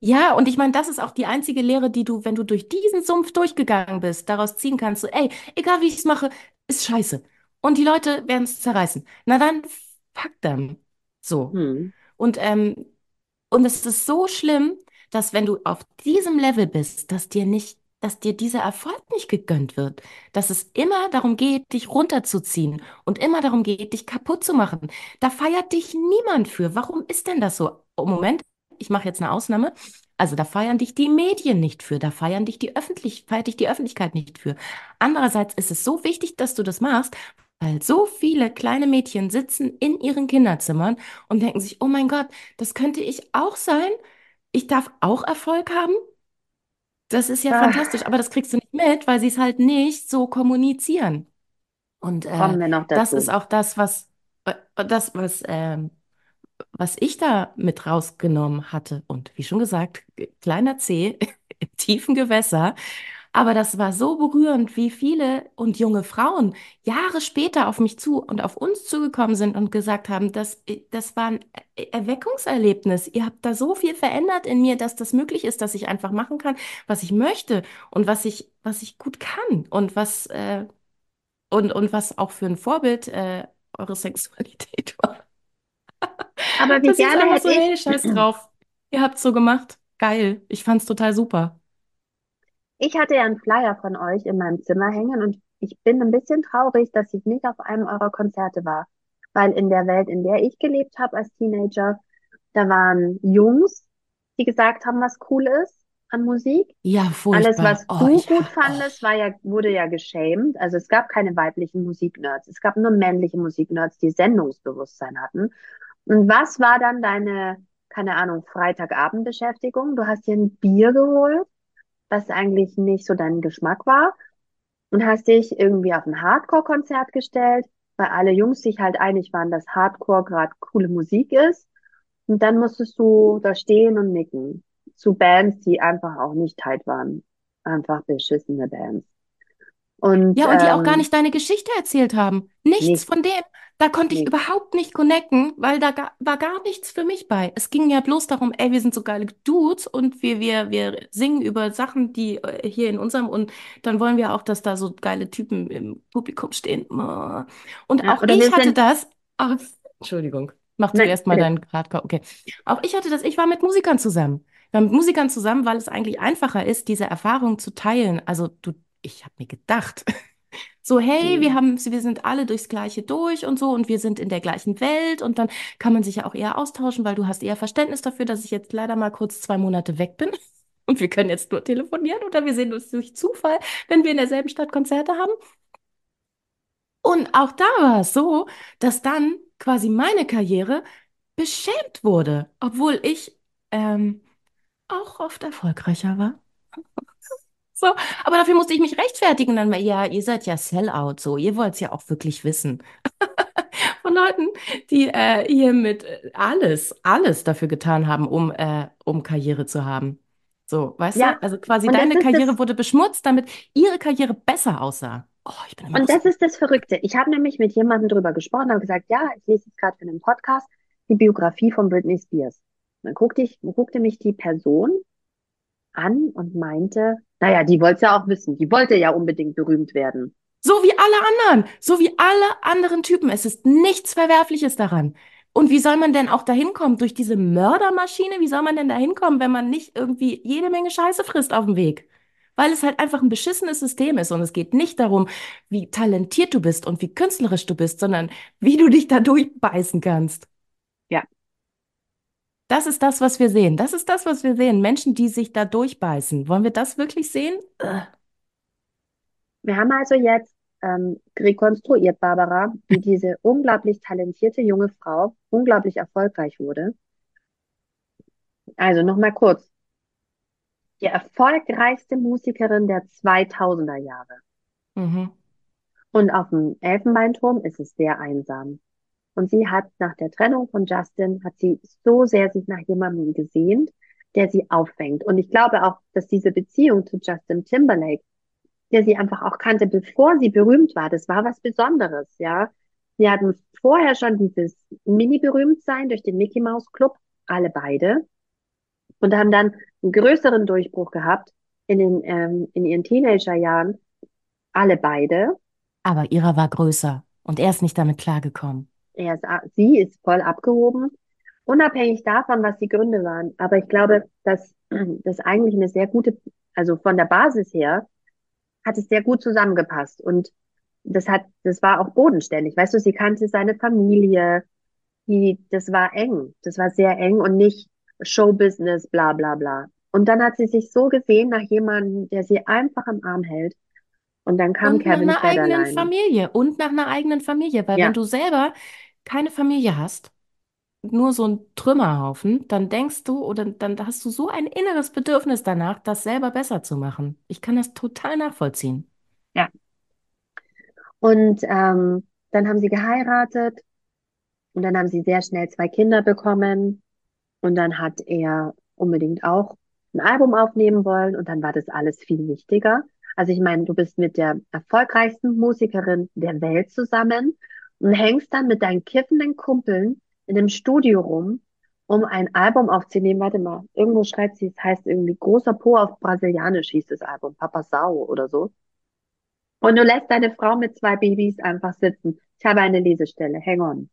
Speaker 2: Ja, und ich meine, das ist auch die einzige Lehre, die du, wenn du durch diesen Sumpf durchgegangen bist, daraus ziehen kannst. So, ey, egal wie ich es mache, ist scheiße. Und die Leute werden es zerreißen. Na dann, fuck them. So.
Speaker 3: Hm.
Speaker 2: Und, ähm, und es ist so schlimm, dass wenn du auf diesem Level bist, dass dir nicht, dass dir dieser Erfolg nicht gegönnt wird. Dass es immer darum geht, dich runterzuziehen und immer darum geht, dich kaputt zu machen. Da feiert dich niemand für. Warum ist denn das so? Oh, Moment, ich mache jetzt eine Ausnahme. Also da feiern dich die Medien nicht für, da feiern dich die Öffentlich feiert dich die Öffentlichkeit nicht für. Andererseits ist es so wichtig, dass du das machst, weil so viele kleine Mädchen sitzen in ihren Kinderzimmern und denken sich, oh mein Gott, das könnte ich auch sein. Ich darf auch Erfolg haben. Das ist ja
Speaker 3: Ah,
Speaker 2: fantastisch, aber das kriegst du nicht mit, weil sie es halt nicht so kommunizieren. Und äh, das ist auch das, was äh, das, was ähm, was ich da mit rausgenommen hatte, und wie schon gesagt, kleiner C im tiefen Gewässer, Aber das war so berührend, wie viele und junge Frauen Jahre später auf mich zu und auf uns zugekommen sind und gesagt haben, das, das war ein Erweckungserlebnis. Ihr habt da so viel verändert in mir, dass das möglich ist, dass ich einfach machen kann, was ich möchte und was ich, was ich gut kann und was, äh, und, und was auch für ein Vorbild äh, eure Sexualität.
Speaker 3: Aber wie
Speaker 2: Das ist
Speaker 3: gerne hätte
Speaker 2: so, hey,
Speaker 3: ich,
Speaker 2: scheiß drauf. Ihr habt's so gemacht. Geil. Ich fand's total super.
Speaker 3: ich hatte ja einen Flyer von euch in meinem Zimmer hängen und ich bin ein bisschen traurig, dass ich nicht auf einem eurer Konzerte war. Weil in der Welt, in der ich gelebt habe als Teenager, da waren Jungs, die gesagt haben, was cool ist an Musik.
Speaker 2: Ja,
Speaker 3: Alles,
Speaker 2: furchtbar.
Speaker 3: was
Speaker 2: Oh,
Speaker 3: du gut
Speaker 2: oh.
Speaker 3: fandest, war ja, wurde ja geschämt. Also es gab keine weiblichen Musiknerds. Es gab nur männliche Musiknerds, die Sendungsbewusstsein hatten. Und was war dann deine, keine Ahnung, Freitagabendbeschäftigung? Du hast dir ein Bier geholt, was eigentlich nicht so dein Geschmack war, und hast dich irgendwie auf ein Hardcore-Konzert gestellt, weil alle Jungs sich halt einig waren, dass Hardcore gerade coole Musik ist. Und dann musstest du da stehen und nicken zu Bands, die einfach auch nicht tight waren. Einfach beschissene Bands. Und
Speaker 2: Ja, und die auch gar
Speaker 3: ähm,
Speaker 2: nicht deine Geschichte erzählt haben. Nichts
Speaker 3: nicht,
Speaker 2: von dem. Da konnte ich
Speaker 3: nicht.
Speaker 2: überhaupt nicht connecten, weil da ga, war gar nichts für mich bei. Es ging ja bloß darum, ey, wir sind so geile Dudes und wir, wir, wir singen über Sachen, die äh, hier in unserem und dann wollen wir auch, dass da so geile Typen im Publikum stehen. Und
Speaker 3: Ja,
Speaker 2: auch ich hatte das. Ach, Entschuldigung, mach zuerst mal deinen Hardcore. Okay. Auch ich hatte das, ich war mit Musikern zusammen. Ich war mit Musikern zusammen, weil es eigentlich einfacher ist, diese Erfahrung zu teilen. Also du, ich habe mir gedacht. So, hey, wir haben, wir sind alle durchs Gleiche durch und so und wir sind in der gleichen Welt und dann kann man sich ja auch eher austauschen, weil du hast eher Verständnis dafür, dass ich jetzt leider mal kurz zwei Monate weg bin und wir können jetzt nur telefonieren oder wir sehen uns durch Zufall, wenn wir in derselben Stadt Konzerte haben. Und auch da war es so, dass dann quasi meine Karriere beschämt wurde, obwohl ich ähm, auch oft erfolgreicher war. So, aber dafür musste ich mich rechtfertigen. Dann, war, ja, ihr seid ja Sellout, so, ihr wollt es ja auch wirklich wissen. Von Leuten, die äh, hier mit äh, alles, alles dafür getan haben, um, äh, um Karriere zu haben. So, weißt
Speaker 3: Ja,
Speaker 2: du? Also quasi
Speaker 3: und
Speaker 2: deine Karriere wurde beschmutzt, damit ihre Karriere besser aussah. Oh, ich bin immer
Speaker 3: und das ist das Verrückte. Ich habe nämlich mit jemandem drüber gesprochen, habe gesagt, ja, ich lese jetzt gerade für einen Podcast die Biografie von Britney Spears. Dann guckte ich, guckte mich die Person an und meinte, naja, die wollte ja auch wissen. Die wollte ja unbedingt berühmt werden.
Speaker 2: So wie alle anderen, so wie alle anderen Typen. Es ist nichts Verwerfliches daran. Und wie soll man denn auch dahin kommen? Durch diese Mördermaschine? Wie soll man denn dahin kommen, wenn man nicht irgendwie jede Menge Scheiße frisst auf dem Weg? Weil es halt einfach ein beschissenes System ist. Und es geht nicht darum, wie talentiert du bist und wie künstlerisch du bist, sondern wie du dich da durchbeißen kannst. Das ist das, was wir sehen. Das ist das, was wir sehen. Menschen, die sich da durchbeißen. Wollen wir das wirklich sehen? Ugh.
Speaker 3: Wir haben also jetzt ähm, rekonstruiert, Barbara, wie diese unglaublich talentierte junge Frau unglaublich erfolgreich wurde. Also nochmal kurz. Die erfolgreichste Musikerin der 2000er Jahre.
Speaker 2: Mhm.
Speaker 3: Und auf dem Elfenbeinturm ist es sehr einsam. Und sie hat nach der Trennung von Justin, hat sie so sehr sich nach jemandem gesehnt, der sie auffängt. Und ich glaube auch, dass diese Beziehung zu Justin Timberlake, der sie einfach auch kannte, bevor sie berühmt war, das war was Besonderes, ja. Sie hatten vorher schon dieses Mini-Berühmtsein durch den Mickey Mouse Club, alle beide, und haben dann einen größeren Durchbruch gehabt in den, ähm, in ihren Teenagerjahren, alle beide.
Speaker 2: Aber ihrer war größer und er ist nicht damit klargekommen.
Speaker 3: Er sie ist voll abgehoben, unabhängig davon, was die Gründe waren. Aber ich glaube, dass das eigentlich eine sehr gute, also von der Basis her, hat es sehr gut zusammengepasst. Und das hat, das war auch bodenständig. Weißt du, sie kannte seine Familie, die, das war eng. Das war sehr eng und nicht Showbusiness, bla, bla, bla. Und dann hat sie sich so gesehen nach jemandem, der sie einfach im Arm hält. Und dann kam
Speaker 2: Und nach
Speaker 3: Kevin
Speaker 2: einer eigenen
Speaker 3: Federline.
Speaker 2: Familie. Und nach einer eigenen Familie. Weil wenn
Speaker 3: Ja,
Speaker 2: du selber keine Familie hast, nur so ein Trümmerhaufen, dann denkst du oder dann hast du so ein inneres Bedürfnis danach, das selber besser zu machen. Ich kann das total nachvollziehen.
Speaker 3: ja. Und ähm, dann haben sie geheiratet und dann haben sie sehr schnell zwei Kinder bekommen. Und dann hat er unbedingt auch ein Album aufnehmen wollen und dann war das alles viel wichtiger. Also ich meine, du bist mit der erfolgreichsten Musikerin der Welt zusammen und hängst dann mit deinen kiffenden Kumpeln in dem Studio rum, um ein Album aufzunehmen. Warte mal, irgendwo schreibt sie, es heißt irgendwie großer Po auf Brasilianisch hieß das Album, Papa Sau oder so. Und du lässt deine Frau mit zwei Babys einfach sitzen. Ich habe eine Lesestelle. Hang on.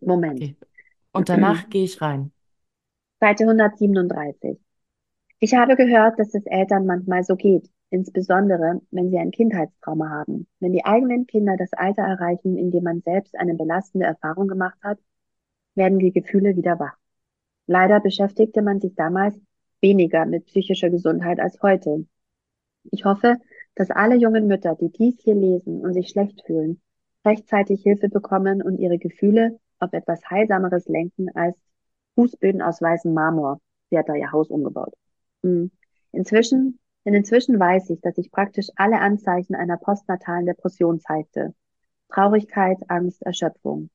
Speaker 3: Moment.
Speaker 2: Okay. Und danach gehe ich rein.
Speaker 3: Seite 137. Ich habe gehört, dass es Eltern manchmal so geht, insbesondere wenn sie ein Kindheitstrauma haben. Wenn die eigenen Kinder das Alter erreichen, in dem man selbst eine belastende Erfahrung gemacht hat, werden die Gefühle wieder wach. Leider beschäftigte man sich damals weniger mit psychischer Gesundheit als heute. Ich hoffe, dass alle jungen Mütter, die dies hier lesen und sich schlecht fühlen, rechtzeitig Hilfe bekommen und ihre Gefühle auf etwas Heilsameres lenken als Fußböden aus weißem Marmor. Sie hat da ihr Haus umgebaut. Hm. Inzwischen, denn inzwischen weiß ich, dass sich praktisch alle Anzeichen einer postnatalen Depression zeigte. Traurigkeit, Angst, Erschöpfung.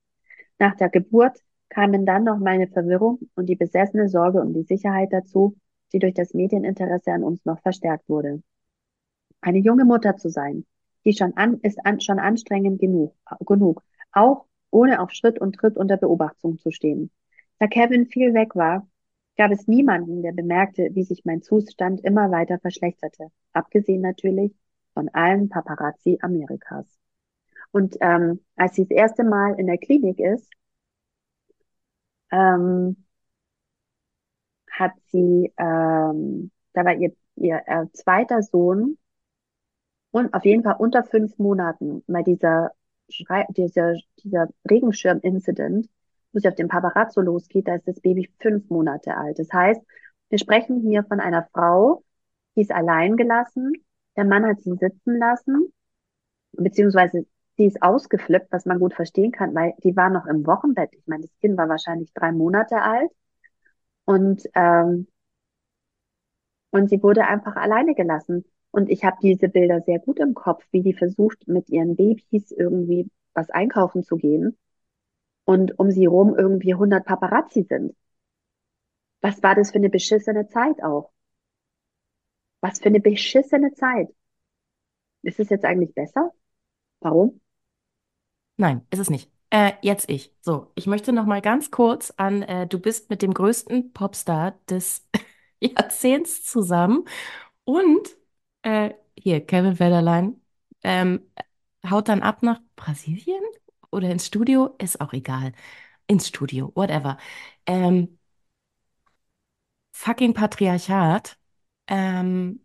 Speaker 3: Nach der Geburt kamen dann noch meine Verwirrung und die besessene Sorge um die Sicherheit dazu, die durch das Medieninteresse an uns noch verstärkt wurde. Eine junge Mutter zu sein, die schon an, ist an, schon anstrengend genug, genug, auch ohne auf Schritt und Tritt unter Beobachtung zu stehen. Da Kevin viel weg war, gab es niemanden, der bemerkte, wie sich mein Zustand immer weiter verschlechterte, abgesehen natürlich von allen Paparazzi Amerikas. Und ähm, als sie das erste Mal in der Klinik ist, ähm, hat sie, ähm, da war ihr, ihr äh, zweiter Sohn und auf jeden Fall unter fünf Monaten bei dieser, dieser, dieser Regenschirm-Incident, wo sie auf dem Paparazzo losgeht, da ist das Baby fünf Monate alt. Das heißt, wir sprechen hier von einer Frau, die ist allein gelassen, der Mann hat sie sitzen lassen, beziehungsweise sie ist ausgeflippt, was man gut verstehen kann, weil die war noch im Wochenbett. Ich meine, das Kind war wahrscheinlich drei Monate alt und ähm, und sie wurde einfach alleine gelassen. Und ich habe diese Bilder sehr gut im Kopf, wie die versucht, mit ihren Babys irgendwie was einkaufen zu gehen und um sie rum irgendwie 100 Paparazzi sind. Was war das für eine beschissene Zeit auch? Was für eine beschissene Zeit. Ist es jetzt eigentlich besser? Warum?
Speaker 2: Nein, ist es nicht. Äh, jetzt ich. So, ich möchte noch mal ganz kurz an, äh, du bist mit dem größten Popstar des Jahrzehnts zusammen und äh, hier, Kevin Federline, ähm, haut dann ab nach Brasilien oder ins Studio, ist auch egal. Ins Studio, whatever. Ähm, fucking Patriarchat. Ähm,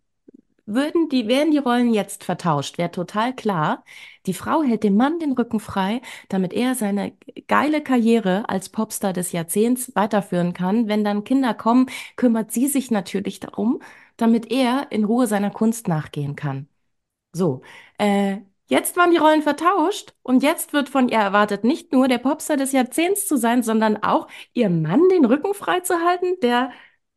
Speaker 2: würden die, wären die Rollen jetzt vertauscht, wäre total klar. Die Frau hält dem Mann den Rücken frei, damit er seine geile Karriere als Popstar des Jahrzehnts weiterführen kann. Wenn dann Kinder kommen, kümmert sie sich natürlich darum, damit er in Ruhe seiner Kunst nachgehen kann. So, äh, jetzt waren die Rollen vertauscht und jetzt wird von ihr erwartet, nicht nur der Popstar des Jahrzehnts zu sein, sondern auch ihr Mann den Rücken frei zu halten, der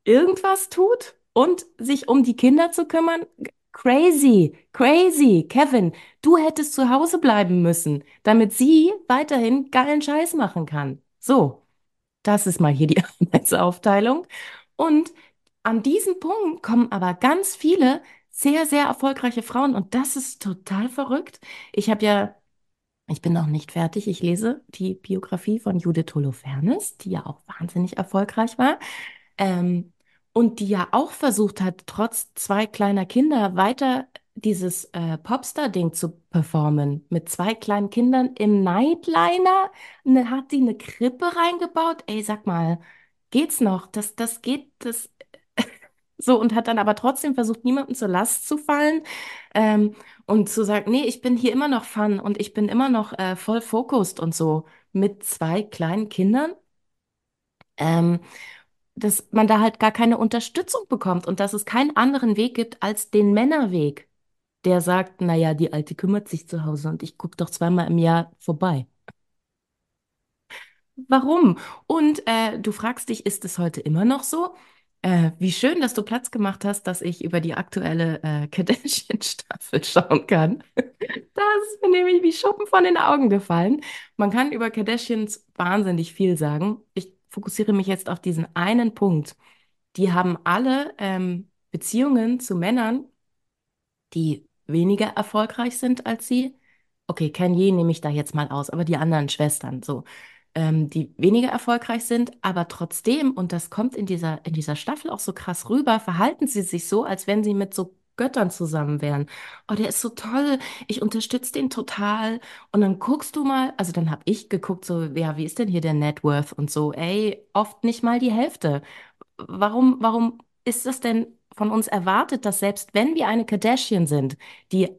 Speaker 2: irgendwas tut und sich um die Kinder zu kümmern. Crazy, crazy. Kevin, du hättest zu Hause bleiben müssen, damit sie weiterhin geilen Scheiß machen kann. So, das ist mal hier die Arbeitsaufteilung. Und an diesem Punkt kommen aber ganz viele sehr, sehr erfolgreiche Frauen und das ist total verrückt. Ich habe ja, ich bin noch nicht fertig, ich lese die Biografie von Judith Holofernes, die ja auch wahnsinnig erfolgreich war. Ähm, und die ja auch versucht hat, trotz zwei kleiner Kinder weiter dieses äh, Popstar-Ding zu performen. Mit zwei kleinen Kindern im Nightliner ne, hat sie eine Krippe reingebaut. Ey, sag mal, geht's noch? Das, das geht, das so und hat dann aber trotzdem versucht, niemandem zur Last zu fallen ähm, und zu sagen, nee, ich bin hier immer noch Fun und ich bin immer noch äh, voll focused und so mit zwei kleinen Kindern. Ähm, dass man da halt gar keine Unterstützung bekommt und dass es keinen anderen Weg gibt als den Männerweg, der sagt, naja, die Alte kümmert sich zu Hause und ich gucke doch zweimal im Jahr vorbei. Warum? Und äh, du fragst dich, ist es heute immer noch so? Äh, wie schön, dass du Platz gemacht hast, dass ich über die aktuelle äh, Kardashian-Staffel schauen kann. Das ist mir nämlich wie Schuppen von den Augen gefallen. Man kann über Kardashians wahnsinnig viel sagen. Ich fokussiere mich jetzt auf diesen einen Punkt. Die haben alle ähm, Beziehungen zu Männern, die weniger erfolgreich sind als sie. Okay, Kanye nehme ich da jetzt mal aus, aber die anderen Schwestern, so, ähm, die weniger erfolgreich sind, aber trotzdem, und das kommt in dieser, in dieser Staffel auch so krass rüber, verhalten sie sich so, als wenn sie mit so Göttern zusammen wären. Oh, der ist so toll, ich unterstütze den total. Und dann guckst du mal, also dann habe ich geguckt, so, ja, wie ist denn hier der Net Worth und so, ey, oft nicht mal die Hälfte. Warum, warum ist es denn von uns erwartet, dass selbst wenn wir eine Kardashian sind, die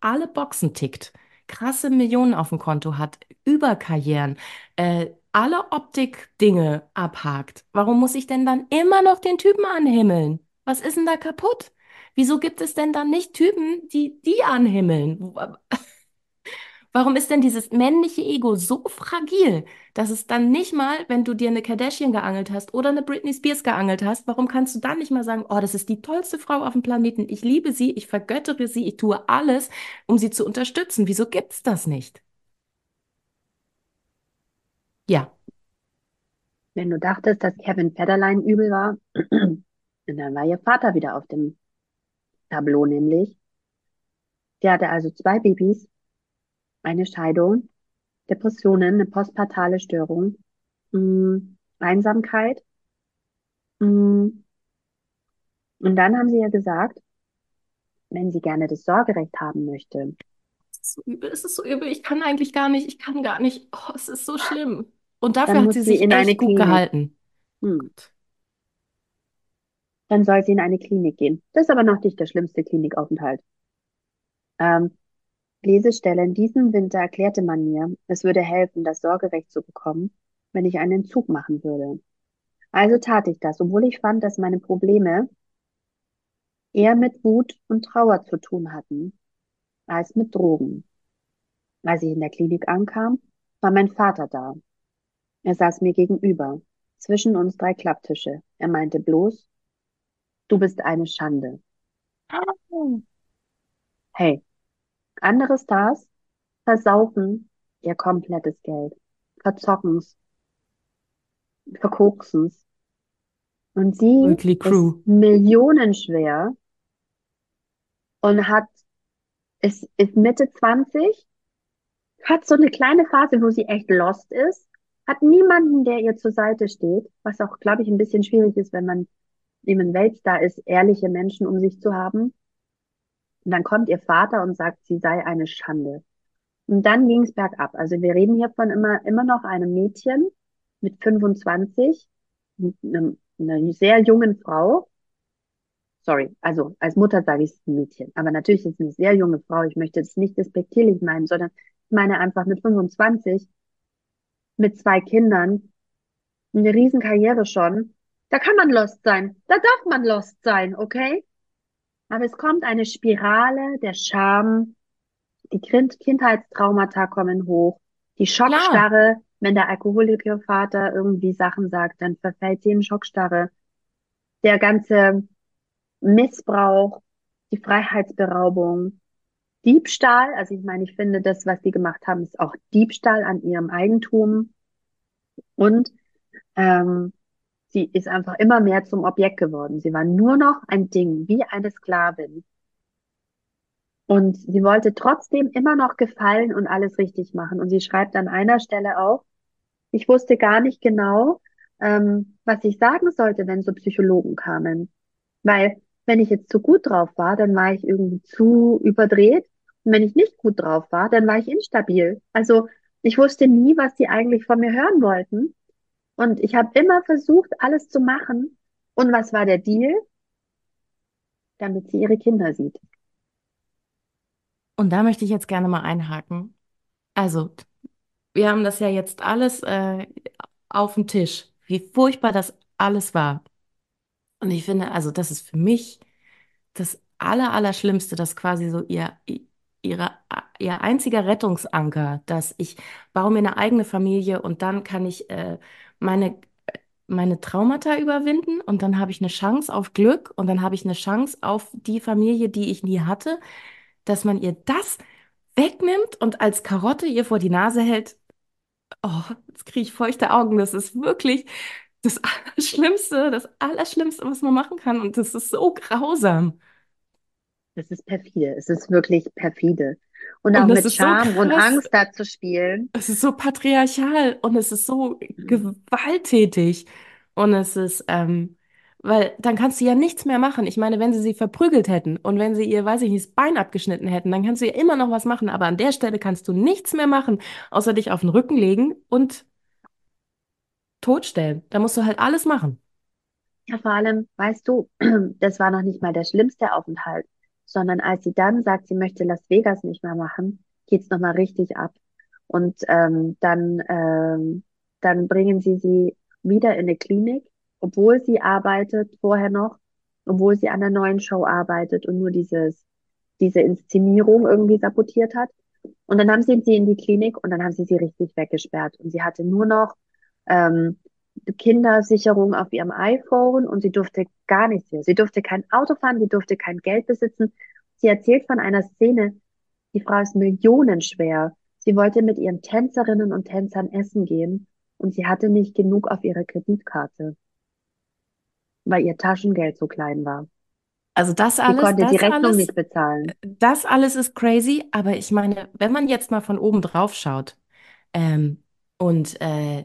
Speaker 2: alle Boxen tickt, krasse Millionen auf dem Konto hat, Überkarrieren, äh, alle Optik-Dinge abhakt, warum muss ich denn dann immer noch den Typen anhimmeln? Was ist denn da kaputt? Wieso gibt es denn dann nicht Typen, die die anhimmeln? Warum ist denn dieses männliche Ego so fragil, dass es dann nicht mal, wenn du dir eine Kardashian geangelt hast oder eine Britney Spears geangelt hast, warum kannst du dann nicht mal sagen, oh, das ist die tollste Frau auf dem Planeten, ich liebe sie, ich vergöttere sie, ich tue alles, um sie zu unterstützen. Wieso gibt's das nicht? Ja,
Speaker 3: Wenn du dachtest, dass Kevin Federline übel war, dann war ihr Vater wieder auf dem Tableau, nämlich. Der hatte also zwei Babys, eine Scheidung, Depressionen, eine postpartale Störung, mh, Einsamkeit. mh. Und dann haben sie ja gesagt, wenn sie gerne das Sorgerecht haben möchte,
Speaker 2: es ist so übel, es ist so übel, ich kann eigentlich gar nicht, ich kann gar nicht, oh, es ist so schlimm. Und dafür
Speaker 3: dann
Speaker 2: hat
Speaker 3: muss
Speaker 2: sie
Speaker 3: sie
Speaker 2: sich
Speaker 3: in eine
Speaker 2: echt gut
Speaker 3: Klinik.
Speaker 2: gehalten.
Speaker 3: Hm, dann soll sie in eine Klinik gehen. Das ist aber noch nicht der schlimmste Klinikaufenthalt. Ähm, Lesestelle, in diesem Winter erklärte man mir, es würde helfen, das Sorgerecht zu bekommen, wenn ich einen Entzug machen würde. Also tat ich das, obwohl ich fand, dass meine Probleme eher mit Wut und Trauer zu tun hatten, als mit Drogen. Als ich in der Klinik ankam, war mein Vater da. Er saß mir gegenüber, zwischen uns drei Klapptische. Er meinte bloß, du bist eine Schande. Hey, andere Stars versaufen ihr komplettes Geld, verzocken's, verkoksen's. Und sie
Speaker 2: Crew.
Speaker 3: ist millionenschwer und hat, ist, ist Mitte 20, hat so eine kleine Phase, wo sie echt lost ist, hat niemanden, der ihr zur Seite steht, was auch, glaube ich, ein bisschen schwierig ist, wenn man eben ein Weltstar ist, ehrliche Menschen um sich zu haben. Und dann kommt ihr Vater und sagt, sie sei eine Schande. Und dann ging es bergab. Also wir reden hier von immer, immer noch einem Mädchen mit 25, mit einem, einer sehr jungen Frau. Sorry, also als Mutter sage ich es ein Mädchen. Aber natürlich ist es eine sehr junge Frau. Ich möchte das nicht despektierlich meinen, sondern ich meine einfach mit 25, mit zwei Kindern, eine Riesenkarriere schon. Da kann man lost sein. Da darf man lost sein, okay? Aber es kommt eine Spirale der Scham, die kind Kindheitstraumata kommen hoch, die Schockstarre, wenn der Alkoholikervater irgendwie Sachen sagt, dann verfällt sie in Schockstarre. Der ganze Missbrauch, die Freiheitsberaubung, Diebstahl, also ich meine, ich finde, das, was sie gemacht haben, ist auch Diebstahl an ihrem Eigentum. Und ähm, sie ist einfach immer mehr zum Objekt geworden. Sie war nur noch ein Ding, wie eine Sklavin. Und sie wollte trotzdem immer noch gefallen und alles richtig machen. Und sie schreibt an einer Stelle auch, ich wusste gar nicht genau, ähm, was ich sagen sollte, wenn so Psychologen kamen. Weil wenn ich jetzt zu gut drauf war, dann war ich irgendwie zu überdreht. Und wenn ich nicht gut drauf war, dann war ich instabil. Also ich wusste nie, was die eigentlich von mir hören wollten. Und ich habe immer versucht, alles zu machen. Und was war der Deal? Damit sie ihre Kinder sieht.
Speaker 2: Und da möchte ich jetzt gerne mal einhaken. Also, wir haben das ja jetzt alles äh, auf dem Tisch, wie furchtbar das alles war. Und ich finde, also das ist für mich das Aller, Allerschlimmste, dass quasi so ihr, ihre, ihr einziger Rettungsanker, dass ich baue mir eine eigene Familie und dann kann ich äh, meine, meine Traumata überwinden und dann habe ich eine Chance auf Glück und dann habe ich eine Chance auf die Familie, die ich nie hatte, dass man ihr das wegnimmt und als Karotte ihr vor die Nase hält. Oh, jetzt kriege ich feuchte Augen. Das ist wirklich das Allerschlimmste, das Allerschlimmste, was man machen kann. Und das ist so grausam.
Speaker 3: Das ist perfide. Es ist wirklich perfide. Und
Speaker 2: Und
Speaker 3: auch mit
Speaker 2: ist so
Speaker 3: und. Angst da zu spielen.
Speaker 2: Es ist so patriarchal und es ist so gewalttätig. Und es ist, ähm, weil dann kannst du ja nichts mehr machen. Ich meine, wenn sie sie verprügelt hätten und wenn sie ihr, weiß ich nicht, das Bein abgeschnitten hätten, dann kannst du ja immer noch was machen. Aber an der Stelle kannst du nichts mehr machen, außer dich auf den Rücken legen und totstellen. Da musst du halt alles machen.
Speaker 3: Ja, vor allem, weißt du, das war noch nicht mal der schlimmste Aufenthalt, sondern als sie dann sagt, sie möchte Las Vegas nicht mehr machen, geht's noch mal richtig ab. Und ähm, dann, ähm, dann bringen sie sie wieder in eine Klinik, obwohl sie arbeitet vorher noch, obwohl sie an der neuen Show arbeitet und nur dieses, diese Inszenierung irgendwie sabotiert hat. Und dann haben sie sie in die Klinik und dann haben sie sie richtig weggesperrt. Und sie hatte nur noch ähm, Kindersicherung auf ihrem iPhone und sie durfte gar nichts mehr. Sie durfte kein Auto fahren, sie durfte kein Geld besitzen. Sie erzählt von einer Szene, die Frau ist millionenschwer. Sie wollte mit ihren Tänzerinnen und Tänzern essen gehen und sie hatte nicht genug auf ihrer Kreditkarte, weil ihr Taschengeld so klein war.
Speaker 2: Also das
Speaker 3: Sie
Speaker 2: alles,
Speaker 3: konnte die
Speaker 2: das
Speaker 3: Rechnung
Speaker 2: alles,
Speaker 3: nicht bezahlen.
Speaker 2: das alles ist crazy. Aber ich meine, wenn man jetzt mal von oben drauf schaut, ähm, und äh,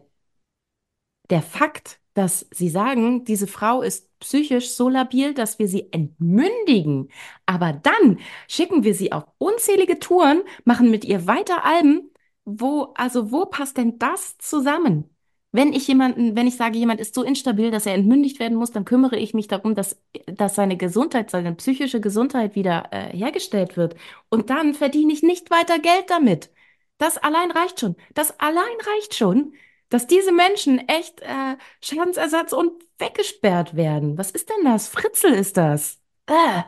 Speaker 2: der Fakt, dass Sie sagen, diese Frau ist psychisch so labil, dass wir sie entmündigen, aber dann schicken wir sie auf unzählige Touren, machen mit ihr weiter Alben. Wo, also wo passt denn das zusammen? Wenn ich jemanden, wenn ich sage, jemand ist so instabil, dass er entmündigt werden muss, dann kümmere ich mich darum, dass, dass seine Gesundheit, seine psychische Gesundheit wieder äh, hergestellt wird. Und dann verdiene ich nicht weiter Geld damit. Das allein reicht schon. Das allein reicht schon, dass diese Menschen echt äh, Schadensersatz und weggesperrt werden. Was ist denn das? Fritzel ist das. Äh.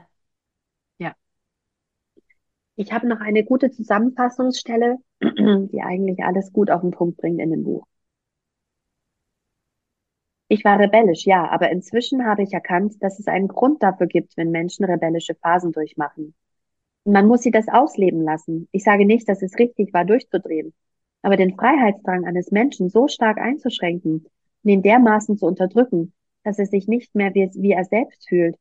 Speaker 3: Ja. Ich habe noch eine gute Zusammenfassungsstelle, die eigentlich alles gut auf den Punkt bringt in dem Buch. Ich war rebellisch, ja, aber inzwischen habe ich erkannt, dass es einen Grund dafür gibt, wenn Menschen rebellische Phasen durchmachen. Man muss sie das ausleben lassen. Ich sage nicht, dass es richtig war, durchzudrehen. Aber den Freiheitsdrang eines Menschen so stark einzuschränken und ihn dermaßen zu unterdrücken, dass er sich nicht mehr wie, wie er selbst fühlt,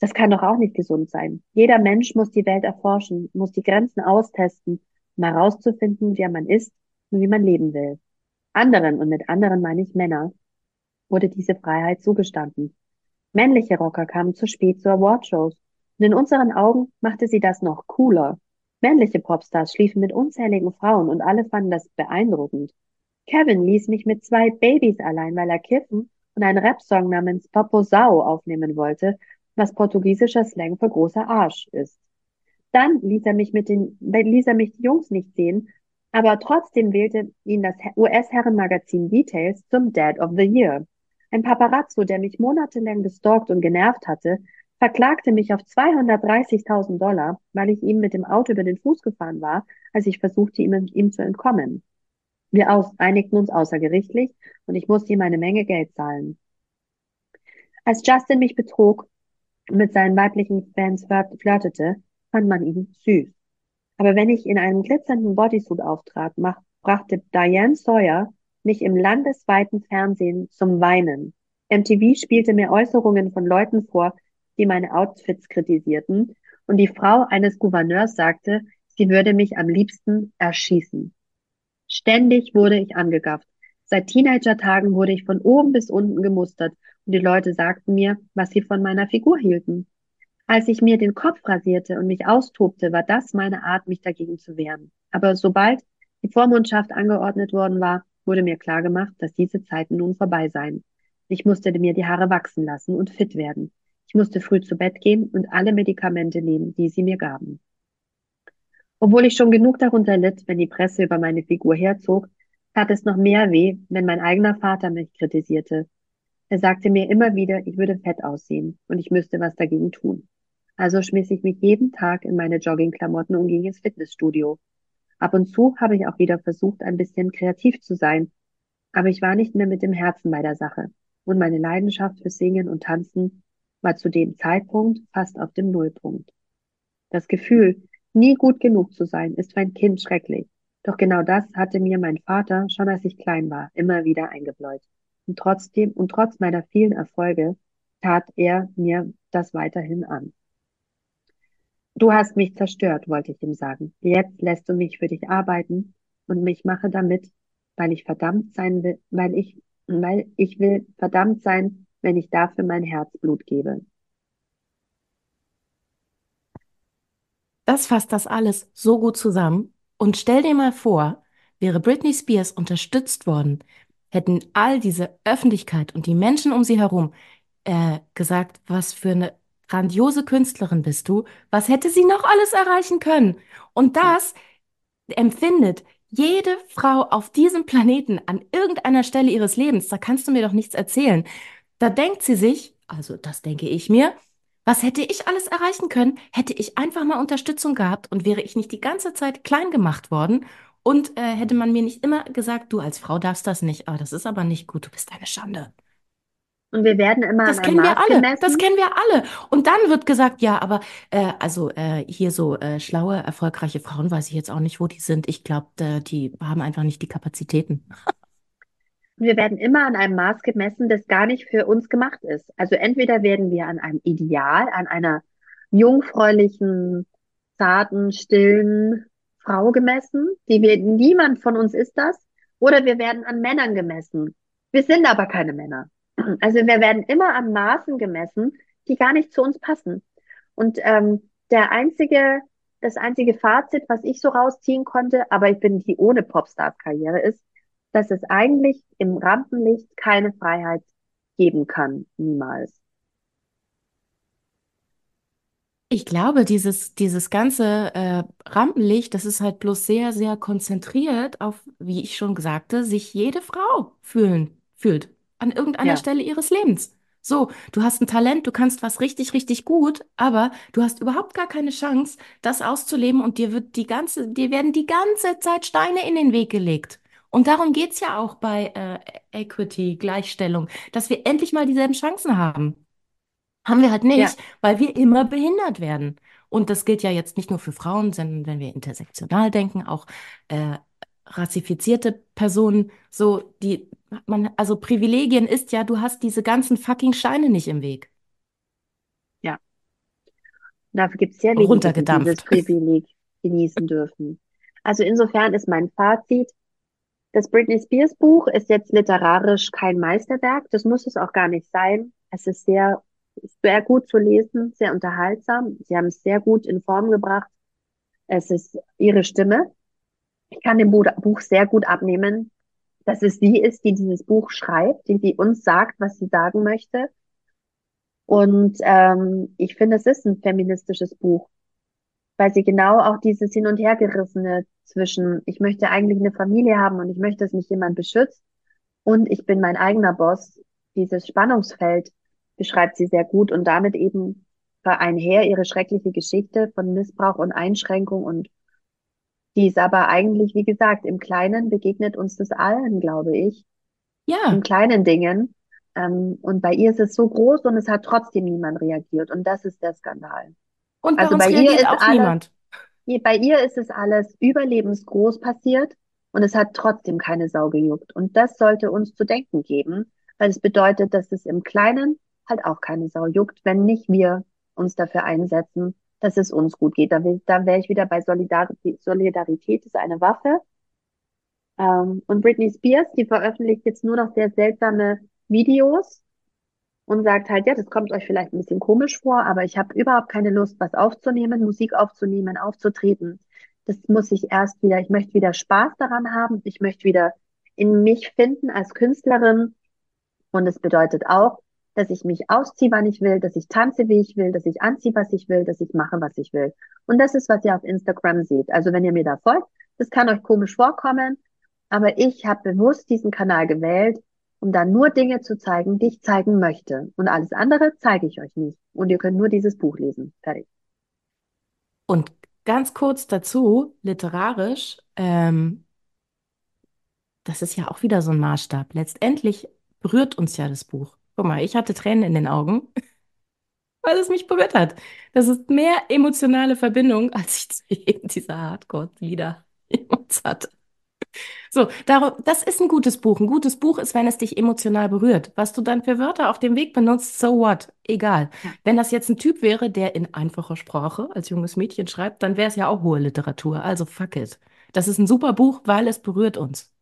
Speaker 3: das kann doch auch nicht gesund sein. Jeder Mensch muss die Welt erforschen, muss die Grenzen austesten, um herauszufinden, wer man ist und wie man leben will. Anderen, und mit anderen meine ich Männer, wurde diese Freiheit zugestanden. Männliche Rocker kamen zu spät zu Awardshows und in unseren Augen machte sie das noch cooler. Männliche Popstars schliefen mit unzähligen Frauen und alle fanden das beeindruckend. Kevin ließ mich mit zwei Babys allein, weil er kiffen und einen Rap-Song namens Paposau aufnehmen wollte, was portugiesischer Slang für großer Arsch ist. Dann ließ er mich mit den, ließ er mich die Jungs nicht sehen, aber trotzdem wählte ihn das US-Herrenmagazin Details zum Dad of the Year. Ein Paparazzo, der mich monatelang gestalkt und genervt hatte, verklagte mich auf 230.000 Dollar, weil ich ihm mit dem Auto über den Fuß gefahren war, als ich versuchte, ihm, ihm zu entkommen. Wir aus, einigten uns außergerichtlich und ich musste ihm eine Menge Geld zahlen. Als Justin mich betrog und mit seinen weiblichen Fans flirtete, fand man ihn süß. Aber wenn ich in einem glitzernden Bodysuit auftrat, mach, brachte Diane Sawyer mich im landesweiten Fernsehen zum Weinen. MTV spielte mir Äußerungen von Leuten vor, die meine Outfits kritisierten, und die Frau eines Gouverneurs sagte, sie würde mich am liebsten erschießen. Ständig wurde ich angegafft. Seit Teenagertagen wurde ich von oben bis unten gemustert und die Leute sagten mir, was sie von meiner Figur hielten. Als ich mir den Kopf rasierte und mich austobte, war das meine Art, mich dagegen zu wehren. Aber sobald die Vormundschaft angeordnet worden war, wurde mir klargemacht, dass diese Zeiten nun vorbei seien. Ich musste mir die Haare wachsen lassen und fit werden. Ich musste früh zu Bett gehen und alle Medikamente nehmen, die sie mir gaben. Obwohl ich schon genug darunter litt, wenn die Presse über meine Figur herzog, tat es noch mehr weh, wenn mein eigener Vater mich kritisierte. Er sagte mir immer wieder, ich würde fett aussehen und ich müsste was dagegen tun. Also schmiss ich mich jeden Tag in meine Joggingklamotten und ging ins Fitnessstudio. Ab und zu habe ich auch wieder versucht, ein bisschen kreativ zu sein, aber ich war nicht mehr mit dem Herzen bei der Sache. Und meine Leidenschaft für Singen und Tanzen war zu dem Zeitpunkt fast auf dem Nullpunkt. Das Gefühl, nie gut genug zu sein, ist für ein Kind schrecklich. Doch genau das hatte mir mein Vater, schon als ich klein war, immer wieder eingebläut. Und trotzdem, und trotz meiner vielen Erfolge, tat er mir das weiterhin an. Du hast mich zerstört, wollte ich ihm sagen. Jetzt lässt du mich für dich arbeiten und mich mache damit, weil ich verdammt sein will, weil ich, weil ich will verdammt sein, wenn ich dafür mein Herzblut gebe.
Speaker 2: Das fasst das alles so gut zusammen. Und stell dir mal vor, wäre Britney Spears unterstützt worden, hätten all diese Öffentlichkeit und die Menschen um sie herum äh, gesagt, was für eine grandiose Künstlerin bist du, was hätte sie noch alles erreichen können? Und das empfindet jede Frau auf diesem Planeten an irgendeiner Stelle ihres Lebens, da kannst du mir doch nichts erzählen. Da denkt sie sich, also das denke ich mir, was hätte ich alles erreichen können, hätte ich einfach mal Unterstützung gehabt und wäre ich nicht die ganze Zeit klein gemacht worden und äh, hätte man mir nicht immer gesagt, du als Frau darfst das nicht, aber das ist aber nicht gut, du bist eine Schande.
Speaker 3: Und wir werden immer
Speaker 2: Das kennen wir alle,
Speaker 3: gemessen.
Speaker 2: das kennen wir alle. Und dann wird gesagt, ja, aber äh, also äh, hier so äh, schlaue, erfolgreiche Frauen, weiß ich jetzt auch nicht, wo die sind. Ich glaube, äh, die haben einfach nicht die Kapazitäten.
Speaker 3: Wir werden immer an einem Maß gemessen, das gar nicht für uns gemacht ist. Also entweder werden wir an einem Ideal, an einer jungfräulichen, zarten, stillen Frau gemessen, die wir, niemand von uns ist das, oder wir werden an Männern gemessen. Wir sind aber keine Männer. Also wir werden immer an Maßen gemessen, die gar nicht zu uns passen. Und ähm, der einzige, das einzige Fazit, was ich so rausziehen konnte, aber ich bin die ohne Popstars-Karriere, ist, dass es eigentlich im Rampenlicht keine Freiheit geben kann. Niemals.
Speaker 2: Ich glaube, dieses, dieses ganze äh, Rampenlicht, das ist halt bloß sehr, sehr konzentriert auf, wie ich schon sagte, sich jede Frau fühlen, fühlt an irgendeiner
Speaker 3: Ja,
Speaker 2: Stelle ihres Lebens. So, du hast ein Talent, du kannst was richtig, richtig gut, aber du hast überhaupt gar keine Chance, das auszuleben und dir wird die ganze, dir werden die ganze Zeit Steine in den Weg gelegt. Und darum geht's ja auch bei äh, Equity, Gleichstellung, dass wir endlich mal dieselben Chancen haben. Haben wir halt
Speaker 3: ja,
Speaker 2: nicht, weil wir immer behindert werden. Und das gilt ja jetzt nicht nur für Frauen, sondern wenn wir intersektional denken, auch äh, rassifizierte Personen, so die, man, also Privilegien ist ja, du hast diese ganzen fucking Scheine nicht im Weg.
Speaker 3: ja. Dafür gibt es sehr wenige, die dieses. Privileg genießen dürfen. Also insofern ist mein Fazit, das Britney Spears Buch ist jetzt literarisch kein Meisterwerk. Das muss es auch gar nicht sein. Es ist sehr, sehr gut zu lesen, sehr unterhaltsam. Sie haben es sehr gut in Form gebracht. Es ist ihre Stimme. Ich kann dem Bu- Buch sehr gut abnehmen, dass es sie ist, die dieses Buch schreibt, die, die uns sagt, was sie sagen möchte. Und ähm, ich finde, es ist ein feministisches Buch, weil sie genau auch dieses Hin- und Hergerissene zwischen, ich möchte eigentlich eine Familie haben und ich möchte, dass mich jemand beschützt und ich bin mein eigener Boss. Dieses Spannungsfeld beschreibt sie sehr gut und damit eben einher ihre schreckliche Geschichte von Missbrauch und Einschränkung und die ist aber eigentlich, wie gesagt, im Kleinen begegnet uns das allen, glaube ich, in
Speaker 2: Ja,
Speaker 3: kleinen Dingen. Ähm, und bei ihr ist es so groß und es hat trotzdem niemand reagiert und das ist der Skandal.
Speaker 2: und bei
Speaker 3: Also bei ihr ist
Speaker 2: auch
Speaker 3: alles
Speaker 2: niemand.
Speaker 3: Bei ihr ist es alles überlebensgroß passiert und es hat trotzdem keine Sau gejuckt. Und das sollte uns zu denken geben, weil es bedeutet, dass es im Kleinen halt auch keine Sau juckt, wenn nicht wir uns dafür einsetzen, dass es uns gut geht. Da, da wäre ich wieder bei Solidarität. Solidarität ist eine Waffe. Ähm, und Britney Spears, die veröffentlicht jetzt nur noch sehr seltsame Videos und sagt halt, ja, das kommt euch vielleicht ein bisschen komisch vor, aber ich habe überhaupt keine Lust, was aufzunehmen, Musik aufzunehmen, aufzutreten. Das muss ich erst wieder, ich möchte wieder Spaß daran haben, ich möchte wieder in mich finden als Künstlerin und es bedeutet auch, dass ich mich ausziehe, wann ich will, dass ich tanze, wie ich will, dass ich anziehe, was ich will, dass ich mache, was ich will. Und das ist, was ihr auf Instagram seht. Also wenn ihr mir da folgt, das kann euch komisch vorkommen, aber ich habe bewusst diesen Kanal gewählt, um da nur Dinge zu zeigen, die ich zeigen möchte. Und alles andere zeige ich euch nicht. Und ihr könnt nur dieses Buch lesen. Fertig.
Speaker 2: Und ganz kurz dazu, literarisch, ähm, das ist ja auch wieder so ein Maßstab. Letztendlich berührt uns ja das Buch. Guck mal, ich hatte Tränen in den Augen, weil es mich berührt hat. Das ist mehr emotionale Verbindung, als ich zu jedem dieser Hardcore-Lieder jemals hatte. So, darum, das ist ein gutes Buch. Ein gutes Buch ist, wenn es dich emotional berührt. Was du dann für Wörter auf dem Weg benutzt, so what? Egal.
Speaker 3: Ja.
Speaker 2: Wenn das jetzt ein Typ wäre, der in einfacher Sprache als junges Mädchen schreibt, dann wäre es ja auch hohe Literatur. Also fuck it. Das ist ein super Buch, weil es berührt uns.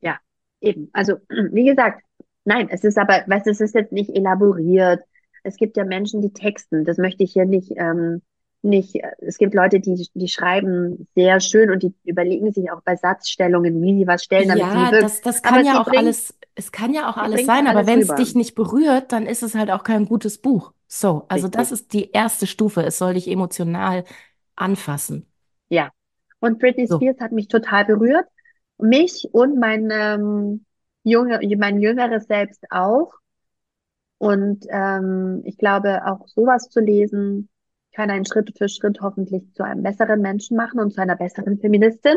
Speaker 3: Ja, eben. Also, wie gesagt, nein, es ist aber, weißt du, es ist jetzt nicht elaboriert. Es gibt ja Menschen, die texten. Das möchte ich hier nicht, ähm, nicht, es gibt Leute, die, die schreiben sehr schön und die überlegen sich auch bei Satzstellungen, wie sie was stellen, damit
Speaker 2: Ja,
Speaker 3: sie
Speaker 2: das, das
Speaker 3: Aber
Speaker 2: kann ja
Speaker 3: sie
Speaker 2: auch
Speaker 3: bringt-
Speaker 2: alles, es kann ja auch alles sein, aber
Speaker 3: alles
Speaker 2: wenn es dich nicht berührt, dann ist es halt auch kein gutes Buch. So, also das
Speaker 3: Richtig.
Speaker 2: ist die erste Stufe. Es soll dich emotional anfassen.
Speaker 3: Ja. Und Britney
Speaker 2: So.
Speaker 3: Spears hat mich total berührt. Mich und mein, ähm, junge, mein jüngeres Selbst auch. Und ähm, ich glaube, auch sowas zu lesen, kann einen Schritt für Schritt hoffentlich zu einem besseren Menschen machen und zu einer besseren Feministin,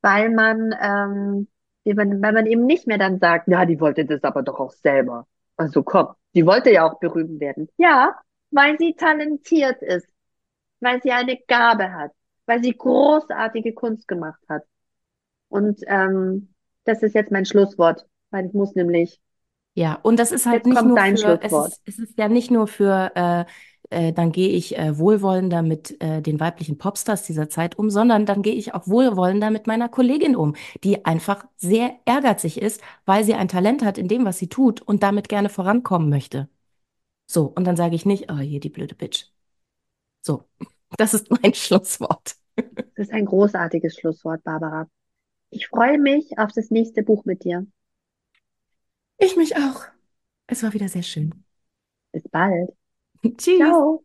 Speaker 3: weil man, ähm, weil man eben nicht mehr dann sagt, ja, die wollte das aber doch auch selber. Also komm, die wollte ja auch berühmt werden. Ja, weil sie talentiert ist, weil sie eine Gabe hat, weil sie großartige Kunst gemacht hat. Und ähm, das ist jetzt mein Schlusswort, weil ich muss nämlich,
Speaker 2: Ja, und das ist halt
Speaker 3: Jetzt
Speaker 2: nicht nur für, es ist, es ist ja nicht nur für, äh, äh, dann gehe ich äh, wohlwollender mit äh, den weiblichen Popstars dieser Zeit um, sondern dann gehe ich auch wohlwollender mit meiner Kollegin um, die einfach sehr ehrgeizig ist, weil sie ein Talent hat in dem, was sie tut und damit gerne vorankommen möchte. So, und dann sage ich nicht, oh, hier die blöde Bitch. So, das ist mein Schlusswort.
Speaker 3: das ist ein großartiges Schlusswort, Barbara. Ich freue mich auf das nächste Buch mit dir.
Speaker 2: Ich mich auch. Es war wieder sehr schön.
Speaker 3: Bis bald.
Speaker 2: Tschüss.
Speaker 3: Ciao.